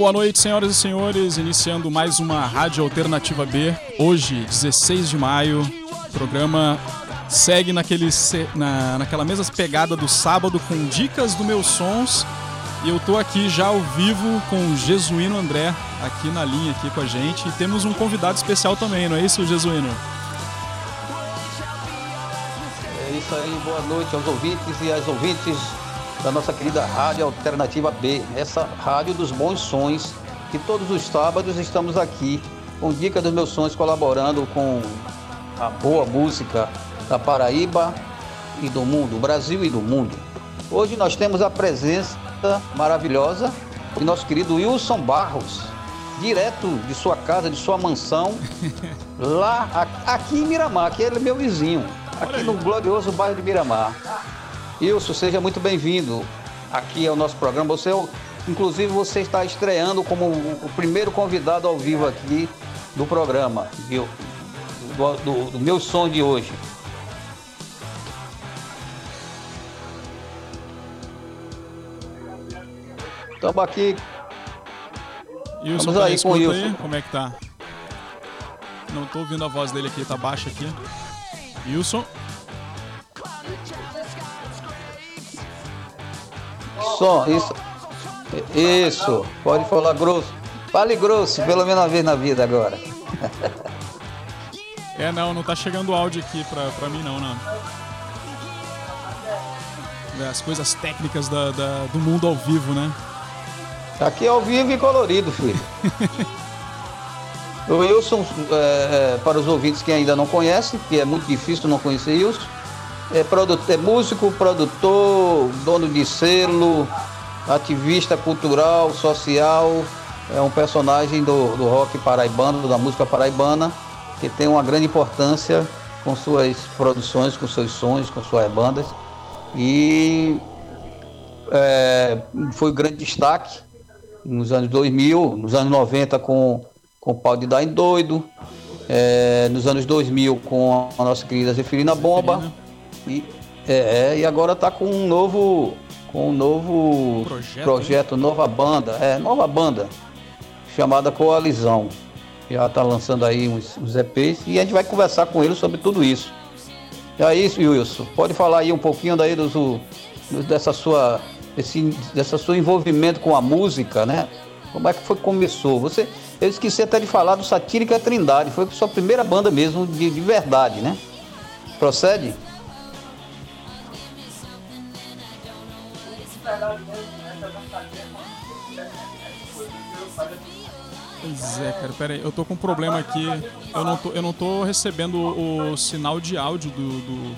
Boa noite, senhoras e senhores. Iniciando mais uma Rádio Alternativa B. Hoje, 16 de maio. O programa segue naquele, na, naquela mesma pegada do sábado com dicas do meus sons. E eu tô aqui já ao vivo com o Jesuíno André aqui na linha aqui com a gente. E temos um convidado especial também, não é isso, Jesuíno? É isso aí, boa noite aos ouvintes e às ouvintes da nossa querida Rádio Alternativa B, essa rádio dos bons sons, que todos os sábados estamos aqui com Dica dos Meus Sons, colaborando com a boa música da Paraíba e do mundo, do Brasil e do mundo. Hoje nós temos a presença maravilhosa de nosso querido Wilson Barros, direto de sua casa, de sua mansão, lá aqui em Miramar, que ele é meu vizinho, aqui no glorioso bairro de Miramar. Wilson, seja muito bem-vindo aqui ao nosso programa. Você, inclusive, você está estreando como o primeiro convidado ao vivo aqui do programa? Do, do, do meu som de hoje. Estamos aqui. Wilson, Vamos aí com o Wilson. Aí? Como é que tá? Não estou ouvindo a voz dele aqui, tá baixa aqui. Wilson. Som, isso. Isso, pode falar grosso. Fale grosso, pelo menos uma vez na vida agora. É, não, não tá chegando áudio aqui pra, pra mim não, não. É, as coisas técnicas da, da, do mundo ao vivo, né? Aqui é ao vivo e colorido, filho. o Wilson, é, é, para os ouvintes que ainda não conhecem, que é muito difícil não conhecer Wilson, é, produtor, é músico, produtor, dono de selo, ativista cultural, social, é um personagem do, do rock paraibano, da música paraibana, que tem uma grande importância com suas produções, com seus sons, com suas bandas. E é, foi um grande destaque nos anos 2000, nos anos 90 com, com o Pau de em Doido, é, nos anos 2000 com a nossa querida Zeferina Bomba. E, é, é, e agora está com um novo, com um novo projeto, projeto nova banda, é, nova banda, chamada Coalizão. Já está lançando aí uns, uns EPs e a gente vai conversar com ele sobre tudo isso. E aí, Wilson, pode falar aí um pouquinho daí do, do, dessa sua esse dessa seu envolvimento com a música, né? Como é que foi que começou? Você, eu esqueci até de falar do Satírica Trindade, foi a sua primeira banda mesmo de, de verdade, né? Procede? Pois é, cara, pera aí, eu tô com um problema aqui. Eu não tô, eu não tô recebendo o, sinal de áudio do, do,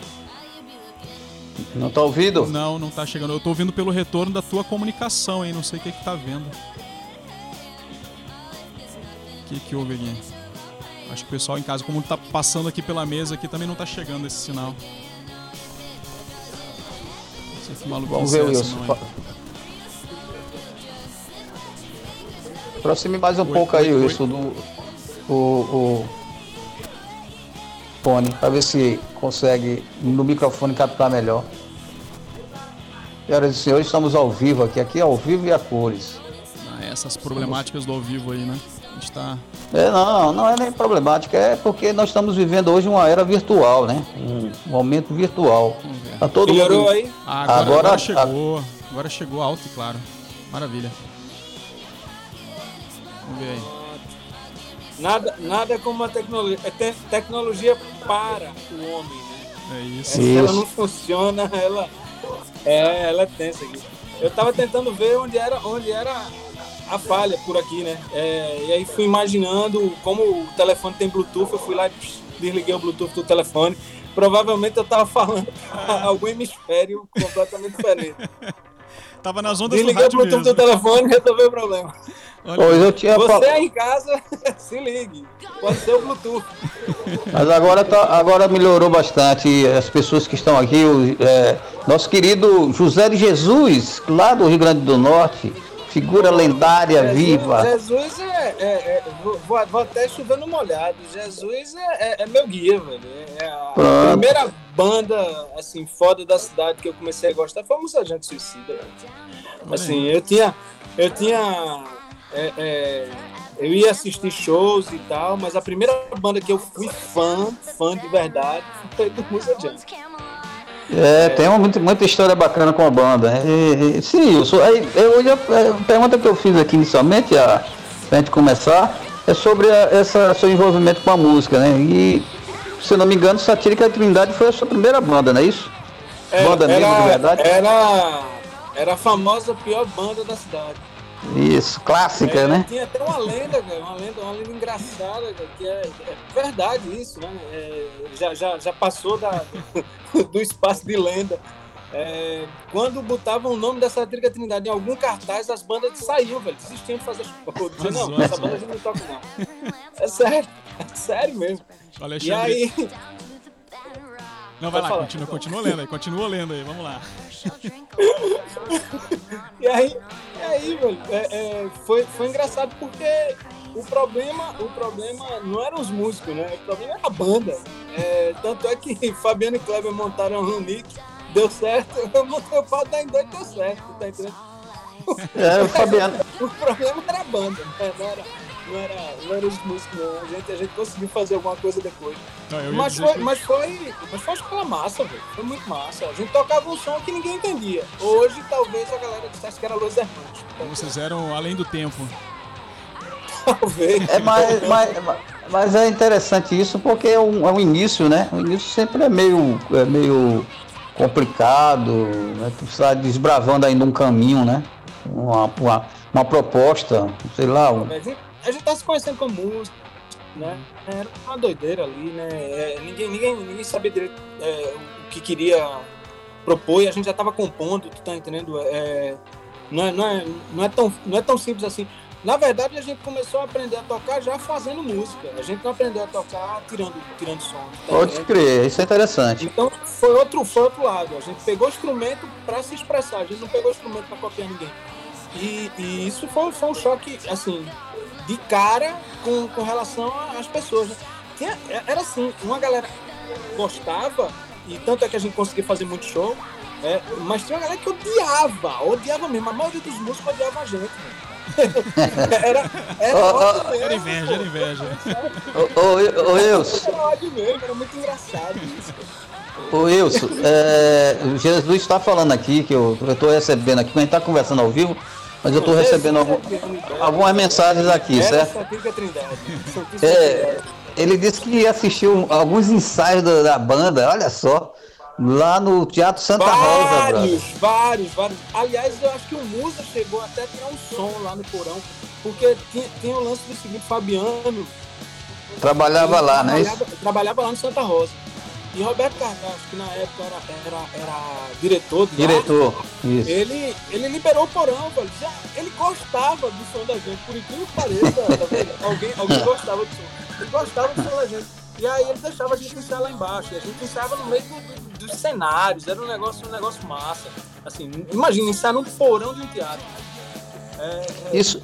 Não tá ouvindo? Não, não tá chegando. Eu tô ouvindo pelo retorno da tua comunicação, hein? Não sei o que que tá vendo. O que que houve aqui? Acho que o pessoal em casa, como tá passando aqui pela mesa aqui, também não tá chegando esse sinal. Que maluco Vamos ver, Wilson. Aproxime mais um oi, pouco oi, aí, oi. isso do o, o fone, para ver se consegue no microfone captar melhor. Senhoras e senhores, estamos ao vivo aqui, aqui é ao vivo e a cores. Ah, essas problemáticas do ao vivo aí, né? A gente tá... É, não, não é nem problemática, é porque nós estamos vivendo hoje uma era virtual, né? Um momento virtual. Tá todo Melhorou mundo... aí? Ah, agora, agora, agora chegou, a... agora chegou alto e claro. Maravilha. Vamos ver aí. Nada, nada como a tecnologia. É te, tecnologia para o homem, né? É isso. Se ela não funciona, ela é, ela é tensa aqui. Eu tava tentando ver onde era, onde era a falha por aqui, né? É, e aí fui imaginando como o telefone tem Bluetooth, eu fui lá e desliguei o Bluetooth do telefone. Provavelmente eu tava falando algum hemisfério completamente diferente. Tava nas ondas Desliguei do rádio o Bluetooth do telefone e resolveu o problema. Pois eu tinha Você aí em casa, se ligue. Pode ser o Bluetooth. Mas agora, tá, agora melhorou bastante. As pessoas que estão aqui, o, é, nosso querido José de Jesus, lá do Rio Grande do Norte, figura lendária, Jesus, viva. Jesus é. é, é vou, vou, até chovendo molhado. Jesus é, é, é meu guia, velho. É a primeira banda, assim, foda da cidade que eu comecei a gostar foi a Musa Gente Suicida. Velho. Assim, eu tinha. Eu tinha é, é, eu ia assistir shows e tal, mas a primeira banda que eu fui fã, fã de verdade, foi do Musa Jam. É, tem muita, muita história bacana com a banda. E, e, sim, aí, eu, eu, a pergunta que eu fiz aqui inicialmente, a, pra gente começar, é sobre a, essa seu envolvimento com a música, né? E, se eu não me engano, Satírica Trindade foi a sua primeira banda, não é isso? É, banda mesmo, de verdade? Era, era a famosa pior banda da cidade. Isso, clássica, é, né? Tinha até uma lenda, cara, uma lenda, uma lenda engraçada, cara, que é, é, verdade isso, né? É, já, já, já passou da, do espaço de lenda. É, quando botavam o nome dessa Satírica Trindade em algum cartaz, as bandas saíam, velho, desistiam de fazer show. Diziam, não, essa banda a gente não toca, não. É sério, é sério mesmo. Alexandre... E aí. Não, vai lá, falar. continua, continua lendo aí, continua lendo aí, vamos lá. e aí, e aí, velho, é, é, foi, foi engraçado porque o problema, o problema não eram os músicos, né? O problema era a banda. É, tanto é que Fabiano e Kleber montaram um Nick, deu certo, eu montei o pau da dois deu certo, tá entendendo? É, o Fabiano. o problema era a banda, né? não era não era, não era os músicos, não. A gente, a gente conseguiu fazer alguma coisa depois. Não, mas, foi, que... mas foi. Mas foi aquela massa, velho. Foi muito massa. A gente tocava um som que ninguém entendia. Hoje talvez a galera dissesse que era Los Hermanos. Então, vocês eram além do tempo. Talvez. É, mas, mas, mas é interessante isso porque é um, é um início, né? O início sempre é meio, é meio complicado, né? Tu está desbravando ainda um caminho, né? Uma, uma, uma proposta, sei lá. Um a gente tá se conhecendo como músico, né? Era uma doideira ali, né? É, ninguém, ninguém, ninguém sabia direito é, o que queria propor e a gente já tava compondo, tu tá entendendo? É, não, é, não, é, não, é tão, não é tão simples assim. Na verdade, a gente começou a aprender a tocar já fazendo música. A gente não aprendeu a tocar tirando, tirando som. Tá Pode crer, isso é interessante. Então, foi outro, foi outro lado. A gente pegou o instrumento para se expressar. A gente não pegou o instrumento para copiar ninguém. E, e isso foi, foi um choque, assim, de cara com, com relação às pessoas. Né? Tinha, era assim, uma galera gostava, e tanto é que a gente conseguia fazer muito show, é, mas tinha uma galera que odiava, odiava mesmo. A maioria dos músicos odiava a gente. era, era, oh, oh, era inveja, era inveja. Ô, ô, ô, Wilson. Era muito engraçado isso. Ô Wilson, é, Jesus está falando aqui, que eu estou recebendo aqui, quando a gente está conversando ao vivo, mas eu estou recebendo algum, algumas mensagens aqui, certo? É, ele disse que assistiu alguns ensaios da, da banda, olha só. Lá no Teatro Santa vários, Rosa, Vários, vários, vários. Aliás, eu acho que o Musa chegou até a tirar um som lá no porão, porque tinha, tinha o lance do seguinte, Fabiano. Trabalhava lá, né? Trabalhava, trabalhava lá no Santa Rosa. E Roberto Carvalho, que na época era, era, era diretor de Diretor. Ele, ele liberou o porão, velho. Já, ele gostava do som da gente, por incrível que pareça, tá alguém, alguém gostava do som. Ele gostava do som da gente. E aí ele deixava a gente ensaiar lá embaixo. E a gente ensaiava no meio do, do, dos cenários. Era um negócio, um negócio massa. Assim, imagina, ensaiar no porão de um teatro. É, é... Isso,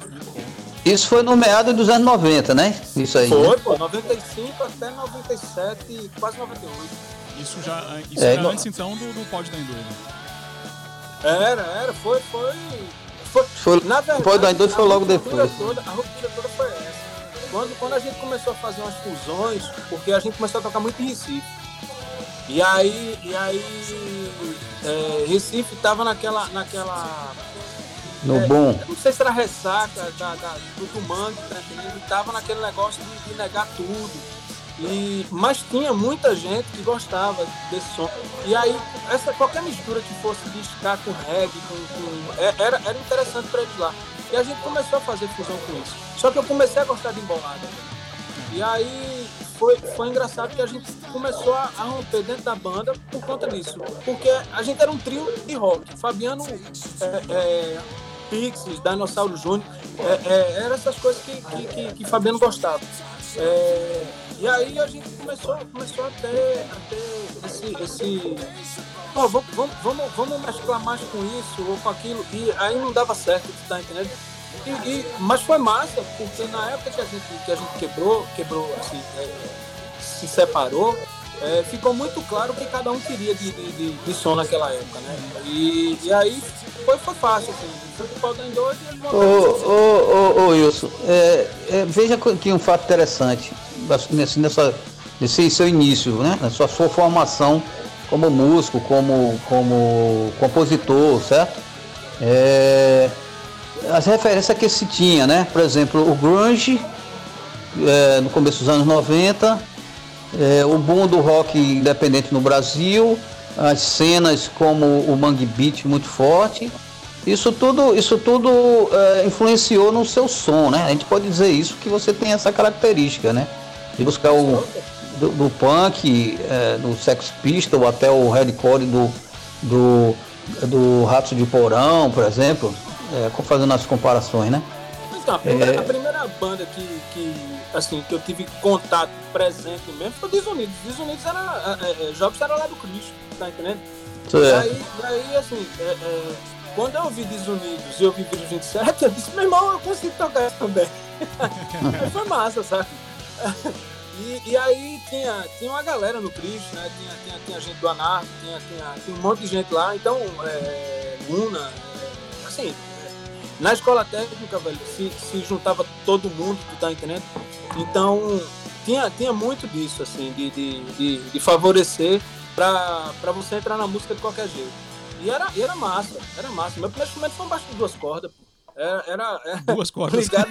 isso foi no meado dos anos 90, né? Isso aí. Foi, né? pô, 95 até 97, quase 98. Isso já isso é, no... antes então do, do Pod da Enduro. Era, era, foi, foi. Foi, foi na verdade, da Enduro foi logo depois. Toda, a ruptura toda foi essa. Quando, quando a gente começou a fazer umas fusões, porque a gente começou a tocar muito em Recife. E aí, e aí é, Recife tava naquela, naquela no é, bom. Não sei se era ressaca da, da, do Tumangue, tá entendendo? Tava naquele negócio de, de, negar tudo. E, mas tinha muita gente que gostava desse som. E aí, essa, qualquer mistura que fosse de ska com reggae, com, com, é, era, era interessante para eles lá. E a gente começou a fazer fusão com isso. Só que eu comecei a gostar de embolada. E aí foi, foi engraçado que a gente começou a, a, romper dentro da banda por conta disso. Porque a gente era um trio de rock. Fabiano é, é, Pixies, Dinossauro Júnior, é, é, eram essas coisas que, que, que, que Fabiano gostava. É, e aí a gente começou, começou a ter, a ter esse. esse vamos, vamos, vamos, vamos mesclar mais com isso ou com aquilo. E aí não dava certo, tá entendendo? E, e, mas foi massa, porque na época que a gente, que a gente quebrou, quebrou assim, é, se separou, é, ficou muito claro o que cada um queria de, de, de, som naquela época, né? E, e aí foi, foi fácil, assim. Pau da dois e Ô, ô, ô, Wilson, é, é, veja aqui um fato interessante nesse, nessa, nesse seu início, né? Na sua, sua formação como músico, como, como compositor, certo? É, as referências que se tinha, né? Por exemplo, o grunge é, no começo dos anos 90, é, o boom do rock independente no Brasil, as cenas como o Mangue Beat muito forte. Isso tudo, isso tudo é, influenciou no seu som, né? A gente pode dizer isso que você tem essa característica, né? De buscar o do, do punk, é, do Sex Pistol até o hardcore do, do, do Ratos de Porão, por exemplo, é, fazendo as comparações, né? Então, a primeira, é... a primeira banda que, que assim, que eu tive contato presente mesmo foi Desunidos. Desunidos era. É, é, Jobs era lá do Cristo, tá entendendo? É. E aí, aí, assim, é, é, quando eu ouvi Desunidos e eu vi Vídeo 27, eu disse, meu irmão, eu consigo tocar isso também. aí foi massa, sabe? E, e, aí tinha, tinha uma galera no Cristo, né? Tinha, tinha, tinha gente do Anarco, tinha, tinha, tinha um monte de gente lá. Então, é, Luna, é, assim, na escola técnica, velho, se, se juntava todo mundo, tu tá entendendo? Então, tinha, tinha muito disso, assim, de, de, de, de favorecer para você entrar na música de qualquer jeito. E era, e era massa, era massa. Meu primeiro instrumento foi um baixo de duas cordas, pô. Era, era, era, Duas cordas. Ligado,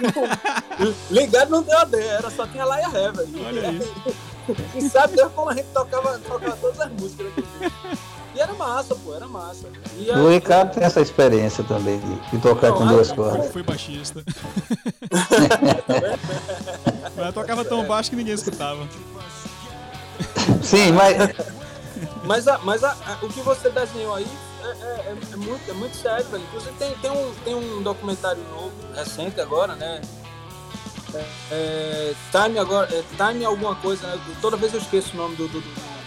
ligado não deu a era só tinha Laia Ré, velho. Olha aí. E sabe Deus como a gente tocava, tocava todas as músicas. Né? E era massa, pô, era massa. E aí, o Ricardo tem essa experiência também de, de tocar não, com duas cordas. Eu fui baixista. mas eu tocava tão baixo que ninguém escutava. Sim, mas. Mas, a, mas a, a, o que você desenhou aí é, é, é, é, muito, é muito sério, velho. Inclusive tem, tem, um, tem um documentário novo, recente agora, né? É, é time agora, é, Time alguma coisa, né? Toda vez eu esqueço o nome do, do, do,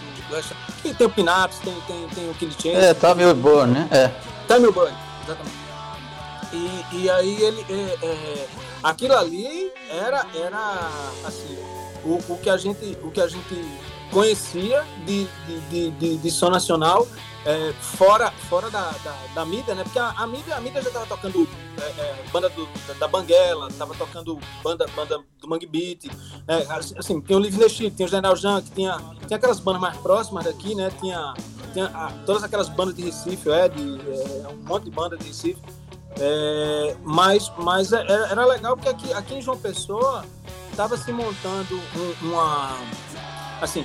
tem o Pinaps, tem, tem, tem o Killy Chance. É, Time Burn, né? É. Time Burn, exatamente. E, e aí ele. É, é, aquilo ali era, era assim, o, o, que a gente, o que a gente conhecia de, de, de, de, de som nacional é, fora, fora da, da, da, mídia, né? Porque a, a, mídia, a mídia já estava tocando é, é, banda do, da, da, Banguela, estava tocando banda, banda do Mangue Beat, é, assim, tinha o Live Nexi, tinha o General Junk, tinha, tinha aquelas bandas mais próximas daqui, né? Tinha, tinha a, todas aquelas bandas de Recife, é, de, é, um monte de banda de Recife. É, mas mas era, era legal porque aqui, aqui em João Pessoa estava se montando um, uma assim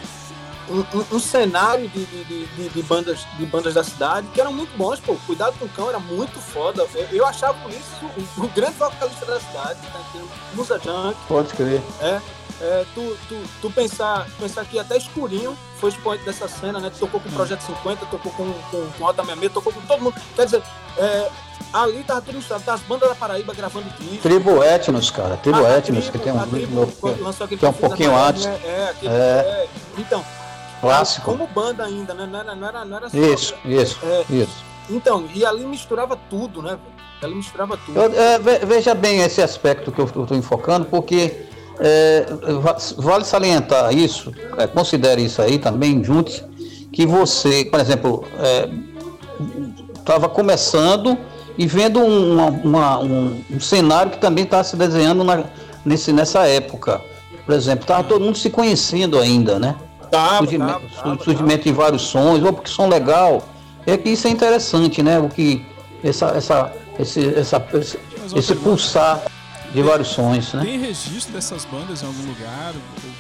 um, um, cenário de, de, de, de, bandas, de bandas da cidade que eram muito bons, pô. Cuidado com o Cão era muito foda. Eu, eu achava isso o, o, grande vocalista da cidade, tá entendendo? Musa Junk. Pode crer. É. É, tu, tu, tu pensar, pensar que até Escurinho foi expoente dessa cena, né? Tu tocou com o Projeto 50, tocou com, com, com Alta 66, tocou com todo mundo. Quer dizer, é, ali tava tudo misturado, tá as bandas da Paraíba gravando clipe. Tribo Etnos, cara, Tribo ah, Etnos, que tem um que, que é um pouquinho antes. Né? É, aquele, é. é. Então, Clássico. Como banda ainda, né? Não era, não era, não era só, Isso, isso, é, isso. Então, e ali misturava tudo, né? Ali misturava tudo. Eu, é, veja bem esse aspecto que eu estou enfocando, porque é, vale salientar isso, é, considere isso aí também, juntos, que você, por exemplo, estava é, começando e vendo uma, uma, um, um, cenário que também estava se desenhando na, nesse, nessa época. Por exemplo, estava todo mundo se conhecendo ainda, né? Tava, surgimento, tava, tava, surgimento de vários sons, ou porque som legal. É que isso é interessante, né? O que essa, essa, esse, essa, esse, esse pulsar de vários sons, né? Tem registro dessas bandas em algum lugar?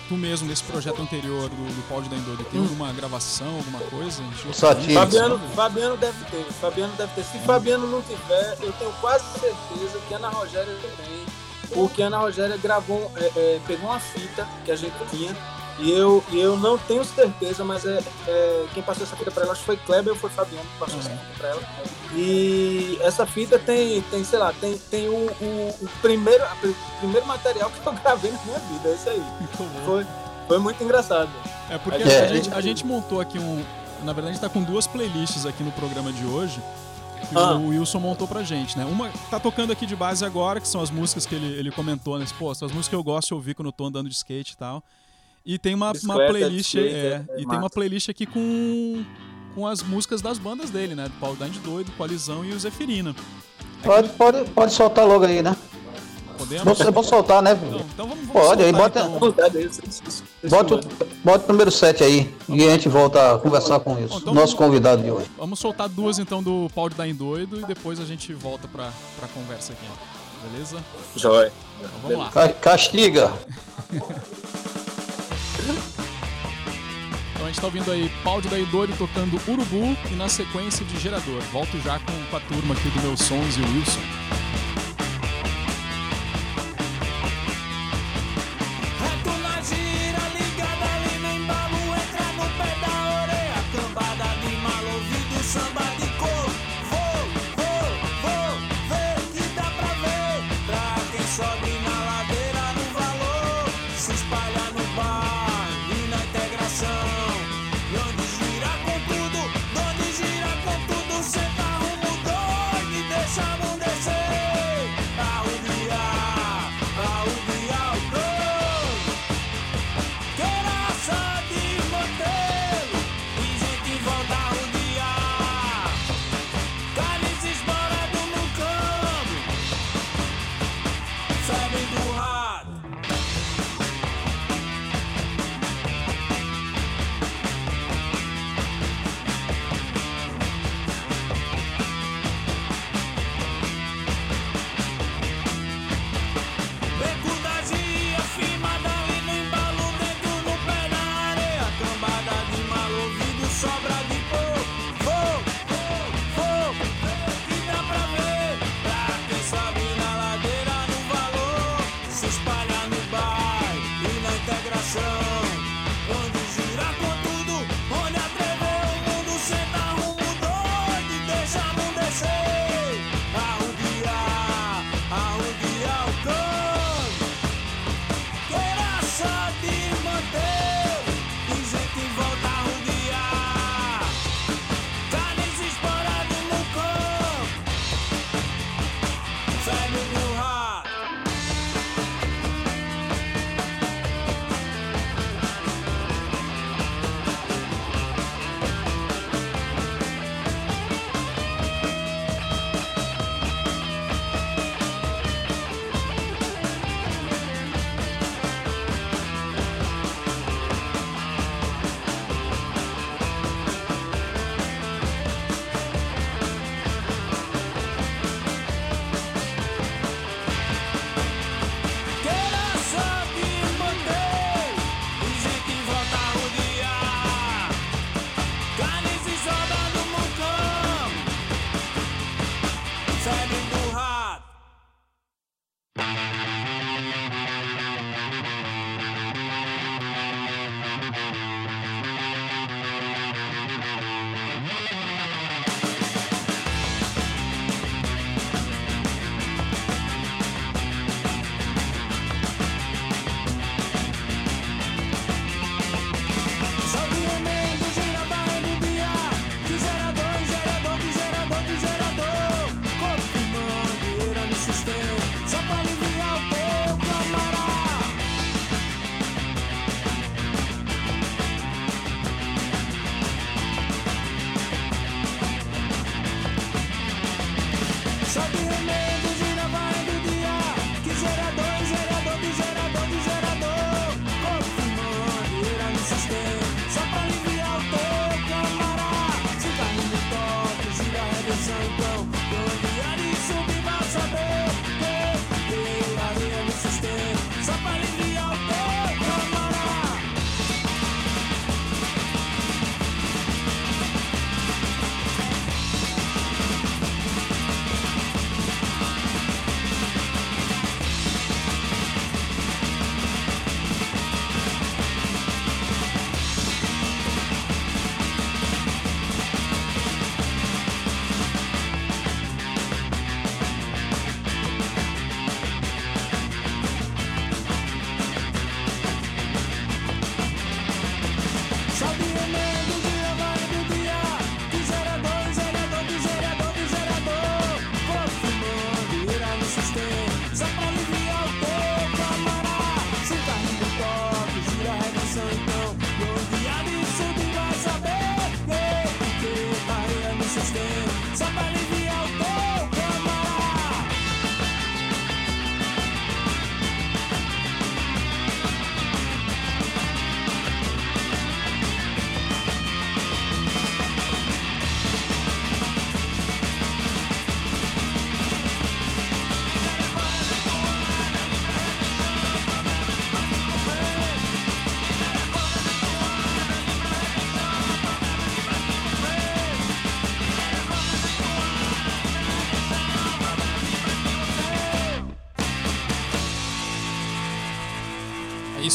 Tu mesmo, nesse projeto anterior do, do Paul de Dendode, tem hum. alguma gravação, alguma coisa? Só. Fabiano, Fabiano deve ter, Fabiano deve ter. Se hum. Fabiano não tiver, eu tenho quase certeza que Ana Rogéria também. Porque Ana Rogéria gravou, é, é, pegou uma fita que a gente tinha e eu, eu não tenho certeza, mas é, é quem passou essa fita para ela, acho que foi Kleber ou foi Fabiano que passou uhum. essa fita para ela. E essa fita tem, tem sei lá, tem, tem o, o, o primeiro, o primeiro material que eu gravei na minha vida, esse aí. Foi, foi muito engraçado. É porque a, a, gente, a gente montou aqui um. Na verdade, a gente tá com duas playlists aqui no programa de hoje que ah. o Wilson montou pra gente, né? Uma tá tocando aqui de base agora, que são as músicas que ele, ele comentou, né? Pô, são as músicas que eu gosto de ouvir quando eu tô andando de skate e tal. E tem uma, uma playlist, é, e tem uma playlist aqui com com as músicas das bandas dele, né? Do Paulo Dante Doido, Coalizão e o Zefirina. Pode, pode, pode soltar logo aí, né? Podemos? Vou, vou soltar, né? Então, então vamos, vamos Pode, aí bota. Então. Bota, o, bota o número 7 aí e a gente volta a conversar com isso. Então, nosso convidado de hoje. Vamos soltar duas então do Paulo Dain Doido e depois a gente volta pra, pra conversa aqui. Beleza? Joia. Então, vamos lá. Castiga! Então a gente tá ouvindo aí Pau de Daí Doido tocando Urubu e na sequência de Gerador. Volto já com, com a turma aqui do Meus Sons e Wilson.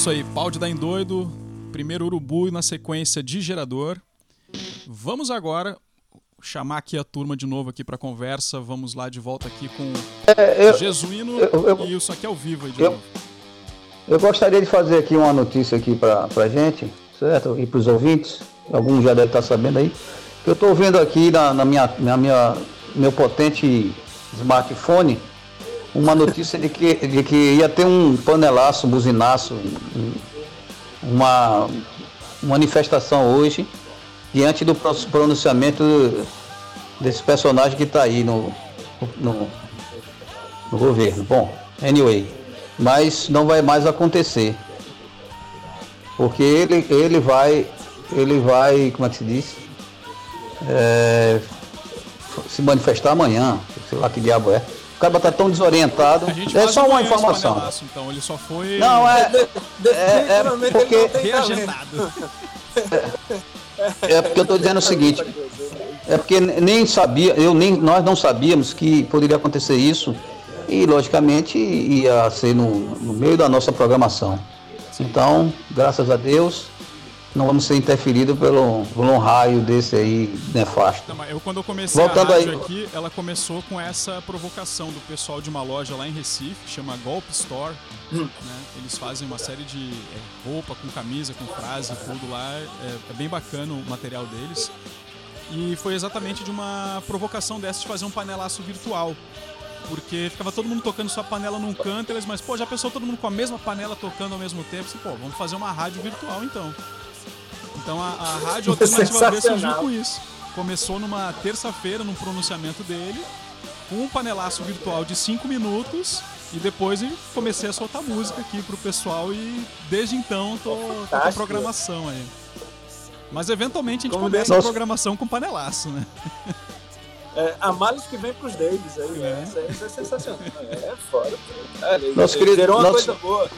Isso aí, pau de dar em doido, primeiro urubu e na sequência de gerador. Vamos agora chamar aqui a turma de novo aqui para conversa. Vamos lá de volta aqui com É, eu, Jesuíno eu- eu- e isso aqui ao vivo aí de eu- novo. eu gostaria de fazer aqui uma notícia aqui pra, pra gente, certo? E pros ouvintes, alguns já devem estar sabendo aí. que Eu estou vendo aqui na, na minha, na minha, meu potente smartphone uma notícia de que, de que ia ter um panelaço, um buzinaço, um- uma manifestação hoje diante do pro- pronunciamento desse personagem que está aí no, no, no governo. Bom, anyway, mas não vai mais acontecer. Porque ele, ele vai, ele vai, como é que se diz? É, se manifestar amanhã, sei lá que diabo é. O cara tá tão desorientado. É só uma informação. panelaço, então ele só foi Não, é, é, é porque, reagendado. é porque eu tô dizendo o seguinte. É porque nem sabia, eu nem, nós não sabíamos que poderia acontecer isso e logicamente ia ser no, no meio da nossa programação. Então, graças a Deus, não vamos ser interferidos pelo, por um raio desse aí nefasto. Não, mas eu quando eu comecei Voltando a rádio aí. aqui, ela começou com essa provocação do pessoal de uma loja lá em Recife, que chama Golp Store. Hum. né? Eles fazem uma série de é, roupa com camisa, com frase, tudo lá. É, é bem bacana o material deles. E foi exatamente de uma provocação dessa de fazer um panelaço virtual. Porque ficava todo mundo tocando sua panela num canto, eles, mas pô, já pensou todo mundo com a mesma panela tocando ao mesmo tempo? Assim, pô, vamos fazer uma rádio virtual então. Então a, a rádio alternativa B surgiu com isso. Começou numa terça-feira, num pronunciamento dele, com um panelaço virtual de 5 minutos. E depois eu comecei a soltar música aqui pro pessoal e desde então tô, tô com programação aí. Mas eventualmente a gente Como começa a programação com panelaço, né? É, a males que vem pros deles aí, É. né? Isso, aí- isso é sensacional. É foda. Olha, Nosso querido- Gerou uma nosso- coisa boa.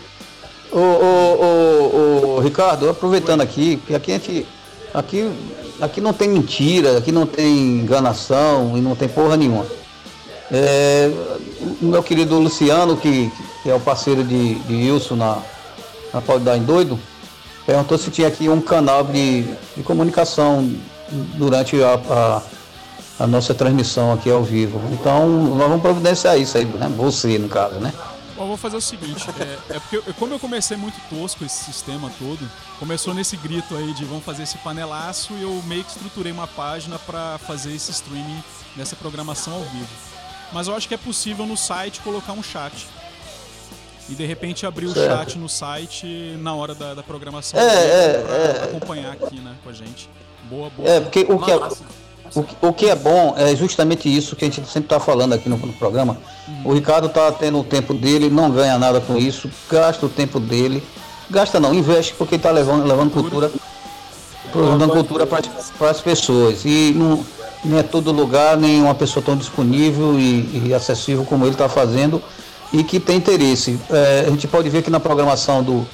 Ô, ô, ô, ô, Ricardo, aproveitando aqui, que aqui a gente. Aqui, aqui não tem mentira, aqui não tem enganação e não tem porra nenhuma. É, meu querido Luciano, que, que é o parceiro de, de Wilson na, na em Doido, perguntou se tinha aqui um canal de, de comunicação durante a, a, a nossa transmissão aqui ao vivo. Então nós vamos providenciar isso aí, né? Você, no caso, né? Bom, eu vou fazer o seguinte, é, é porque eu- como eu comecei muito tosco esse sistema todo, começou nesse grito aí de vamos fazer esse panelaço e eu meio que estruturei uma página pra fazer esse streaming dessa programação ao vivo. Mas eu acho que é possível no site colocar um chat. E de repente abrir o chat no site na hora da, da programação É, é, pra é. acompanhar aqui, né, com a gente. Boa, boa. É, porque o que é. O, que- o que é bom é justamente isso que a gente sempre está falando aqui no, no programa. O Ricardo está tendo o tempo dele, não ganha nada com isso, gasta o tempo dele. Gasta não, investe porque está levando, levando cultura, levando cultura para as pessoas. E não, é todo lugar, nem uma pessoa tão disponível e, e acessível como ele está fazendo e que tem interesse. É, a gente pode ver que na programação do,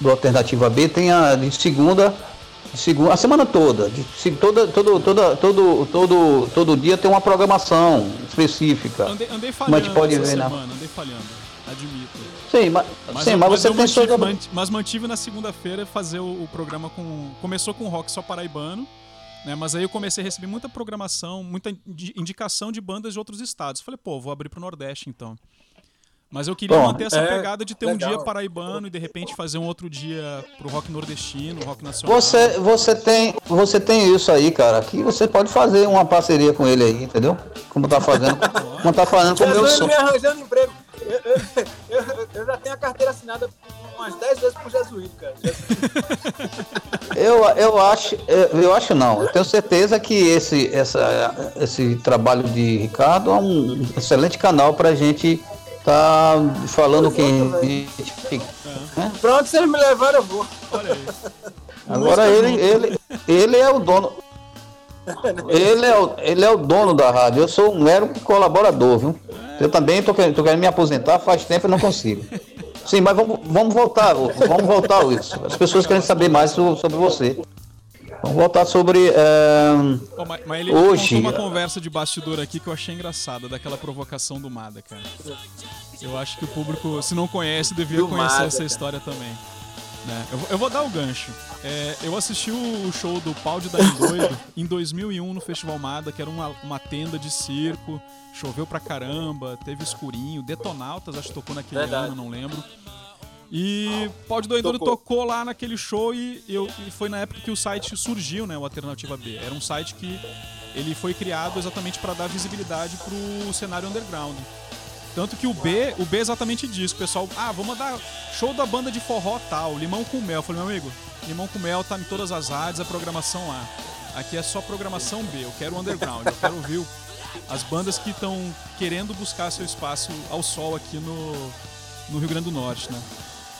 do Alternativa B tem a de segunda segunda, a semana toda, de, se- toda, todo, toda, todo, todo, todo dia tem uma programação específica. Andei, andei Mas falhando pode essa ver, né? semana, andei falhando, admito. Sim, mas, Mas, sim, eu, mas mas você suas mantive, manti- mas mantive na segunda-feira fazer o, o programa com. Começou com rock só paraibano, né? Mas aí eu comecei a receber muita programação, muita indi- indicação de bandas de outros estados. Falei, pô, vou abrir pro Nordeste então. Mas eu queria Bom, manter essa é, pegada de ter um legal. dia paraibano e de repente fazer um outro dia pro rock nordestino, rock nacional. Você, você, tem, você tem isso aí, cara, que você pode fazer uma parceria com ele aí, entendeu? Como tá fazendo, como tá fazendo com o meu som. me arranjando emprego. Eu, eu- eu- eu já tenho a carteira assinada umas 10 vezes por Jesuíno, cara. Eu, eu acho, eu, eu acho não. Eu tenho certeza que esse, essa, esse trabalho de Ricardo é um excelente canal pra gente tá falando né? Pra onde vocês me levaram, eu vou. Agora ele, ele, ele é o dono. Ele é, o, ele é o dono da rádio. Eu sou um mero colaborador, viu? Eu também tô querendo, tô querendo me aposentar faz tempo e não consigo. Sim, mas vamos, vamos voltar, vamos voltar isso. As pessoas querem saber mais so- sobre você. Vamos voltar sobre. eh, Pô, mas, mas ele Hoje- uma conversa de bastidor aqui que eu achei engraçada, daquela provocação do Mada, cara. Eu acho que o público, se não conhece, deveria Do conhecer Mada, essa cara. história também. Né? Eu, eu, vou dar o gancho. É, eu assisti o show do Pau de Daí Doido em 2001 no Festival Mada, que era uma, uma tenda de circo. Choveu pra caramba, teve escurinho. Detonautas, acho que tocou naquele Verdade. ano, não lembro. E Pau de Doido tocou. tocou lá naquele show e, eu, e foi na época que o site surgiu, né, o Alternativa B. Era um site que ele foi criado exatamente para dar visibilidade pro cenário underground. Tanto que o B, o B é exatamente disso. O pessoal, ah, vamos mandar show da banda de forró tal, limão com mel. Eu falei, meu amigo, limão com mel tá em todas as rádios, a programação lá. Aqui é só programação B, eu quero underground, eu quero ouvir as bandas que estão querendo buscar seu espaço ao sol aqui no, no Rio Grande do Norte, né?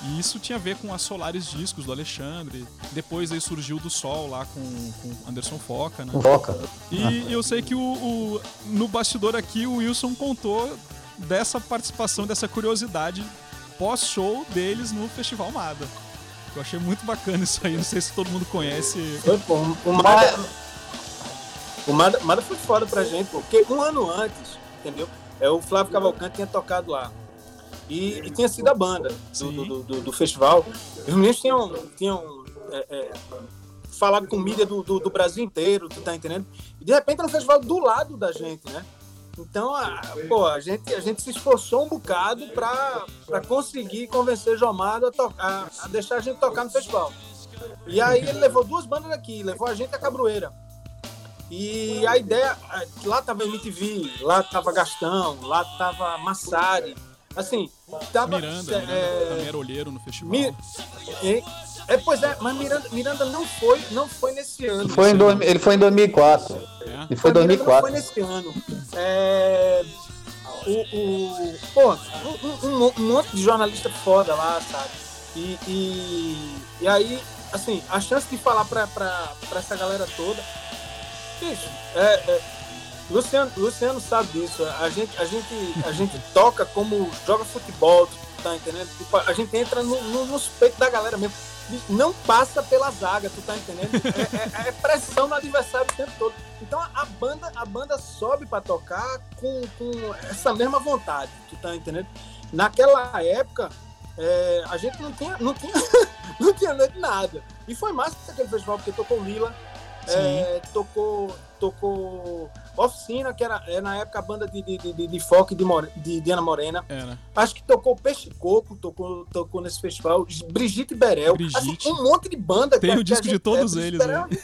E isso tinha a ver com a Solares Discos do Alexandre. Depois aí surgiu do Sol lá com, com Anderson Foca, né? Foca. E ah. eu sei que o, o, no bastidor aqui o Wilson contou dessa participação, dessa curiosidade pós-show deles no Festival Mada. Eu achei muito bacana isso aí, não sei se todo mundo conhece. Foi bom. O Mada, o Mada, Mada foi foda pra gente, porque um ano antes, entendeu? É, o Flávio Cavalcante tinha tocado lá. E, e tinha sido a banda do, do, do, do, festival. Os meninos tinham, tinham é, é, falado com mídia do, do, do, Brasil inteiro, tu tá entendendo? E de repente era um festival do lado da gente, né? Então, a, pô, a gente, a gente se esforçou um bocado para conseguir convencer Jomado a, tocar, a deixar a gente tocar no festival. E aí ele levou duas bandas aqui, levou a gente a Cabroeira. E a ideia, lá tava MTV, lá tava Gastão, lá tava Massari. Assim, tava. Miranda, é, Miranda também era olheiro no festival. Mi, é, é, pois é, mas Miranda, Miranda não foi, não foi nesse ano. Foi em ele foi em 2004. É. Ele foi em 2004. Não foi nesse ano. É, o, o, pô, um, um, um, monte de jornalista foda lá, sabe? E, e, e aí, assim, a chance de falar pra, pra, pra essa galera toda. Bicho, é, é Luciano, Luciano sabe disso. A gente, a gente, a gente toca como joga futebol, tá entendendo? Tipo, a gente entra no, no, nos peitos da galera mesmo. Não passa pela zaga, tu tá entendendo? É, é, é pressão no adversário o tempo todo. Então a, a banda, a banda sobe para tocar com, com essa mesma vontade, tu tá entendendo? Naquela época, é, a gente não tinha, não tinha, não tinha nada. E foi massa aquele festival, porque tocou Lila, é, tocou, tocou Oficina, que era, era, na época a banda de, de, de, de folk de, de Diana Morena. Era. Acho que tocou Peixe Coco, tocou, tocou nesse festival. Brigitte Berel. Brigitte. Assim, um monte de banda. Tem o disco gente, de todos é, eles, Berel, né?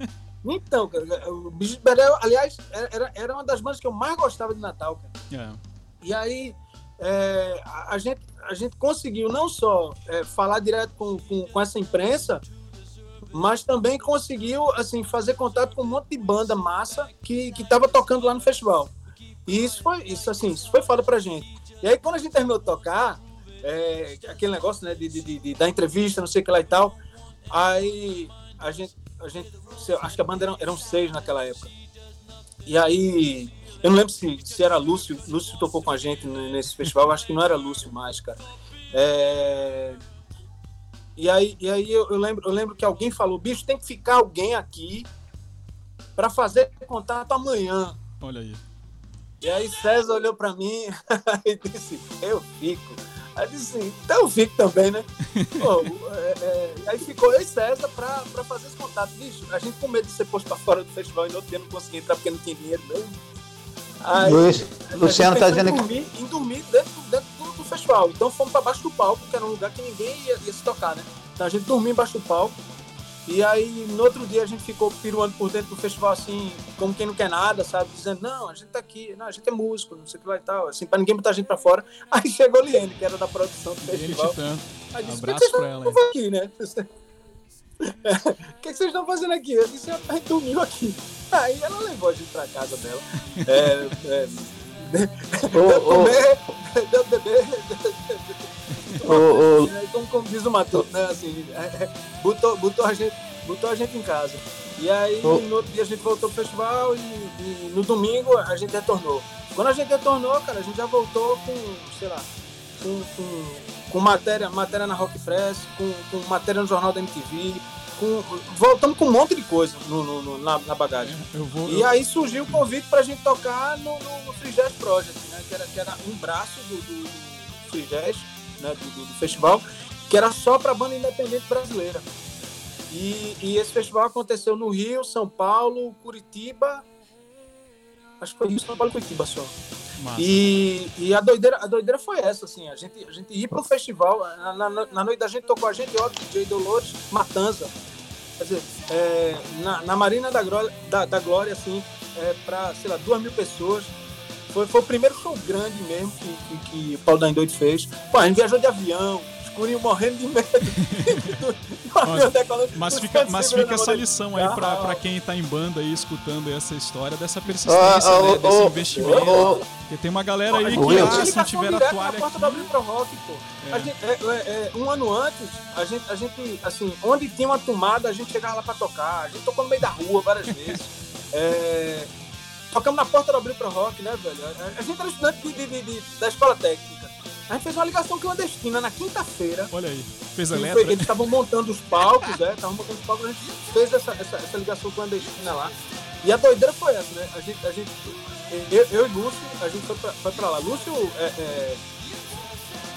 É, então, cara, o Brigitte Berel, aliás, era, era uma das bandas que eu mais gostava de Natal, cara. É. E aí, é, a, gente, a gente conseguiu não só é, falar direto com, com, com essa imprensa, mas também conseguiu assim fazer contato com um monte de banda massa que que estava tocando lá no festival. E isso foi isso assim, isso foi foda pra gente. E aí quando a gente terminou de tocar, é, aquele negócio né de, de, de, da entrevista, não sei o que lá e tal, aí a gente a gente acho que a banda eram, eram seis naquela época. E aí eu não lembro se, se era Lúcio, Lúcio tocou com a gente nesse festival, acho que não era Lúcio mais, cara. É, e aí, e aí eu, eu, lembro, eu lembro que alguém falou, bicho, tem que ficar alguém aqui para fazer contato amanhã. Olha aí. E aí César olhou para mim e disse, eu fico. Aí disse, então eu fico também, né? Pô, é, é, aí ficou eu e César para fazer esse contato. Bicho, a gente com medo de ser posto para fora do festival e no outro dia não conseguia entrar porque não tinha dinheiro mesmo. Aí, Luiz, Luciano tá dizendo que. Em dormir dentro, dentro do festival. Então fomos para baixo do palco, que era um lugar que ninguém ia, ia se tocar, né? Então a gente dormia embaixo do palco. E aí, no outro dia, a gente ficou piruando por dentro do festival, assim, como quem não quer nada, sabe? Dizendo, não, a gente tá aqui, não, a gente é músico, não sei o que lá e tal, assim, pra ninguém botar a gente pra fora. Aí chegou a Liene, que era da produção do festival. Aí disse, Abraço pra ela. aqui, né? O que, que vocês estão fazendo aqui? Eu disse, a gente dormiu aqui. Aí ela levou a gente pra casa dela. É, é, deu comer, deu beber, como, como diz o Matheus, né? Assim, é, é, botou, botou, a gente, botou a gente em casa. E aí, no outro dia, a gente voltou pro festival e, e, no domingo a gente retornou. Quando a gente retornou, cara, a gente já voltou com, sei lá, com, com, com matéria, matéria na Rock Press, com, com matéria no Jornal da MTV, com, voltamos com um monte de coisa no, no, no na, na, bagagem. Vou, e eu... aí surgiu o convite para a gente tocar no, no, no Free Jazz Project, né? que, era, que era um braço do, do, do Free Jazz, né? do, do, do festival, que era só para banda independente brasileira. E, e, esse festival aconteceu no Rio, São Paulo, Curitiba. Acho que foi Rio, São Paulo e Curitiba só. E, e, a, doideira, a doideira foi essa, assim, a gente, a gente ir pro festival, na, na, na noite da gente tocou a gente, ó, DJ Dolores, Matanza. Quer dizer, é, na, na Marina da Glória, da, da Glória assim, é, para, sei lá, duas mil pessoas. Foi, foi o primeiro show grande mesmo que, que, que o Paulo da Indoito fez. Pô, a gente viajou de avião, escurinho morrendo de medo. mas, fica, mas fica essa lição aí pra, pra quem tá em banda aí escutando essa história dessa persistência, oh, né, oh, desse oh, investimento. Porque tem uma galera aí que, ah, se não tiver a toalha aqui... Do Rock, pô. É. Gente, é, é, é, um ano antes, a gente, a gente, assim, onde tinha uma tomada, a gente chegava lá pra tocar. A gente tocou no meio da rua várias vezes. É, tocamos na porta do Abril Pro Rock, né, velho? A, gente era estudante de, de, de, da escola técnica. A gente fez uma ligação clandestina na quinta-feira. Olha aí, fez a letra. Eles estavam montando os palcos, é, estavam montando os palcos, a gente fez essa, essa, essa, ligação clandestina lá. E a doideira foi essa, né? A gente, a gente eu, eu e Lúcio, a gente foi pra, foi pra lá. Lúcio, é, é,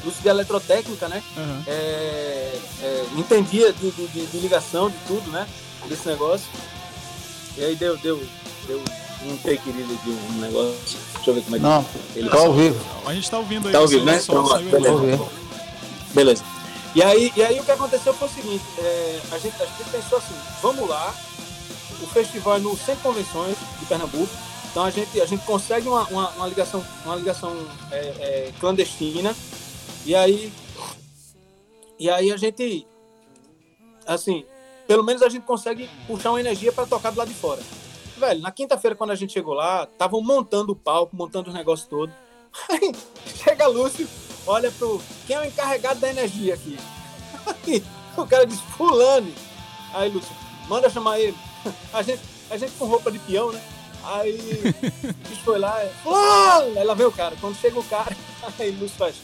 Lúcio de eletrotécnica, né? Uhum. É, é, entendia de, de, de, ligação, de tudo, né? Desse negócio. E aí deu, deu, deu um take de um negócio. Deixa eu ver como é que Não, ele tá ao vivo. A gente tá ouvindo aí. Tá ouvindo, né? Então, beleza. beleza. E aí, e aí o que aconteceu foi o seguinte, é, a, gente, a gente pensou assim, vamos lá, o festival é no Centro Convenções de Pernambuco, então a gente, a gente consegue uma, uma, uma ligação, uma ligação é, é, clandestina, e aí, e aí a gente, assim, pelo menos a gente consegue puxar uma energia para tocar do lado de fora. Velho, na quinta-feira, quando a gente chegou lá, estavam montando o palco, montando os negócios todos. Aí chega Lúcio, olha pro. Quem é o encarregado da energia aqui? Aí, o cara diz, fulano. Aí, Lúcio, manda chamar ele. A gente, a gente com roupa de peão, né? Aí o bicho foi lá, fulano! Aí lá vem o cara. Quando chega o cara, aí Lúcio faz.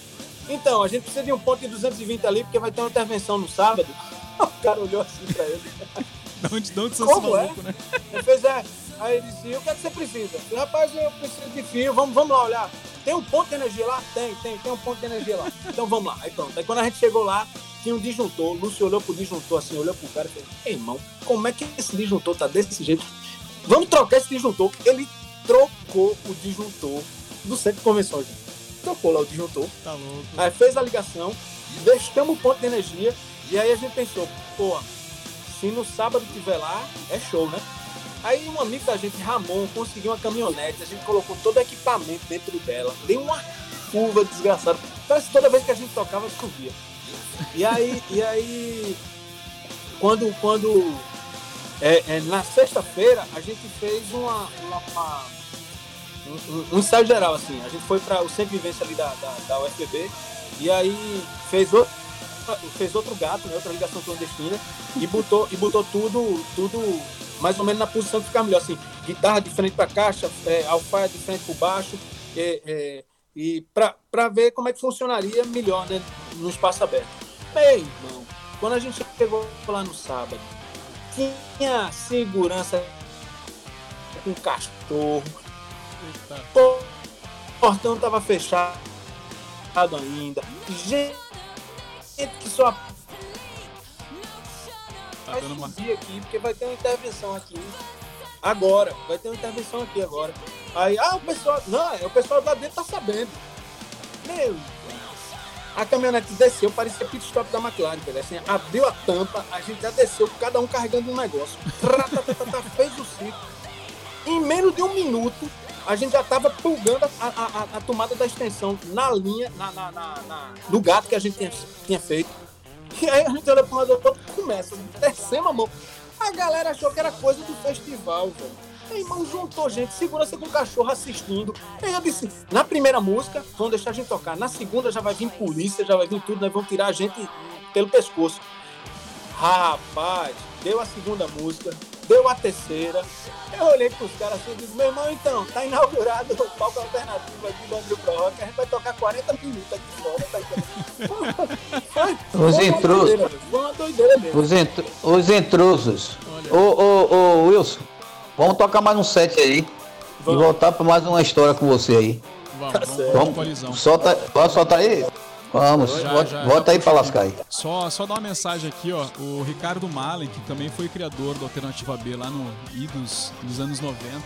Então, a gente precisa de um ponto de 220 ali, porque vai ter uma intervenção no sábado. O cara olhou assim pra ele. De onde, de onde Como é? né? Ele fez, é. Aí ele disse, o que, é que você precisa? Rapaz, eu preciso de fio, vamos, vamos lá olhar. Tem um ponto de energia lá? Tem, tem, tem um ponto de energia lá. Então vamos lá. Aí pronto. Aí quando a gente chegou lá, tinha um disjuntor. O Lúcio olhou pro disjuntor assim, olhou pro cara e falou, Ei, irmão, como é que esse disjuntor tá desse jeito? Vamos trocar esse disjuntor. Ele trocou o disjuntor do centro de convenções. Trocou lá o disjuntor. Tá louco. Aí fez a ligação, deixamos o ponto de energia, e aí a gente pensou, pô, se no sábado tiver lá, é show, né? Aí um amigo da gente, Ramon, conseguiu uma caminhonete, a gente colocou todo o equipamento dentro dela, deu uma curva desgraçada. Parece que toda vez que a gente tocava, chovia. E aí, e aí quando, quando é, é, na sexta-feira, a gente fez uma, uma, uma um, um, ensaio geral, assim. A gente foi para o Centro Vivência ali da, da, da UFPB e aí fez outro fez outro gato, né, outra ligação clandestina, e botou, e botou tudo, tudo mais ou menos na posição que ficar melhor, assim, guitarra de frente para caixa, é, alfaia de frente para baixo, é, é, e para ver como é que funcionaria melhor né, no espaço aberto. Bem, irmão, quando a gente chegou lá no sábado, tinha segurança com cachorro, o portão tava fechado ainda, gente que só. Tá dando uma... aqui, porque vai ter uma intervenção aqui. Agora, vai ter uma intervenção aqui agora. Aí, ah, o pessoal. Não, o pessoal lá dentro tá sabendo. Meu a caminhonete desceu, parecia pit stop da McLaren, assim, abriu a tampa, a gente já desceu, cada um carregando um negócio. fez o ciclo. Em menos de um minuto, a gente já estava plugando a, a, a, tomada da extensão na linha, na, na, na, na, no gato que a gente tinha, tinha feito. E aí a gente olha para lado outro começa, descemos a mão. A galera achou que era coisa do festival, velho. Aí, irmão, juntou gente, segurança com o cachorro assistindo. Aí eu disse, na primeira música, vão deixar a gente tocar. Na segunda já vai vir polícia, já vai vir tudo, nós vamos tirar a gente pelo pescoço. Rapaz, deu a segunda música, deu a terceira. Eu olhei pros caras assim e disse, meu irmão, então, tá inaugurado o palco alternativo aqui do Andrew Pro Rock, a gente vai tocar 40 minutos aqui fora, tá os intrusos. Os, intru os intrusos. Ô, ô, ô, Wilson, vamos tocar mais um set aí. Vamos. E voltar para mais uma história com você aí. Vamos, tá vamos, vamos, solta, pode soltar aí? Vamos, já, já, volta já aí pra lascar aí. Só, só dar uma mensagem aqui, ó. O Ricardo Malen, que também foi criador da Alternativa B lá no Idos dos anos 90,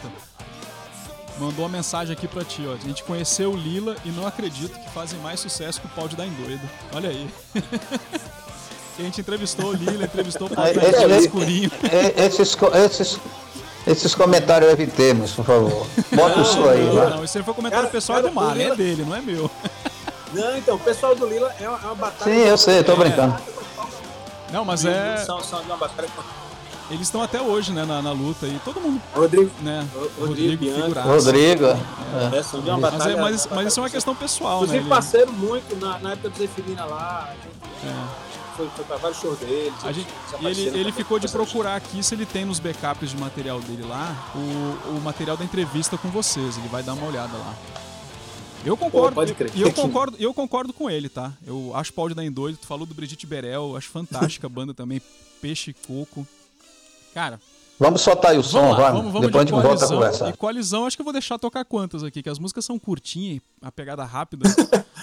mandou uma mensagem aqui pra ti, ó. A gente conheceu o Lila e não acredito que fazem mais sucesso que o pau de dar em doido. Olha aí. a gente entrevistou o Lila, entrevistou o pau de dar em escurinho. Esses, esses, esses comentários evitemos, por favor. Bota isso aí, não, né? não, esse aí foi comentário Cara, pessoal cara, do Mar, é dele, não é meu. Não, então, o pessoal do Lila é uma, é uma batalha. Sim, eu sei, eu tô brincando. Não, mas é. São, são de uma batalha eles estão até hoje, né, na, na, luta e todo mundo. Rodrigo. Né, Rodrigo, Rodrigo Rodrigo. É. É, uma mas, é, mas, mas, isso é uma questão pessoal, Inclusive, né? Inclusive, parceiro muito na, na época do Zeferina lá. É. Foi, foi pra vários shows dele. A gente, e ele, ele ficou de procurar aqui se ele tem nos backups de material dele lá o, o material da entrevista com vocês. Ele vai dar uma olhada lá. Eu concordo. Pô, pode crer. E eu concordo, eu concordo com ele, tá? Eu acho Pau de Dar em Doido. Tu falou do Brigitte Berel, acho fantástica a banda também. Peixe e Coco. Cara. Vamos soltar aí o som, vai. Vamos, vamos Depois de a gente volta a conversar. E coalizão, acho que eu vou deixar tocar quantas aqui, que as músicas são curtinhas, a pegada rápida.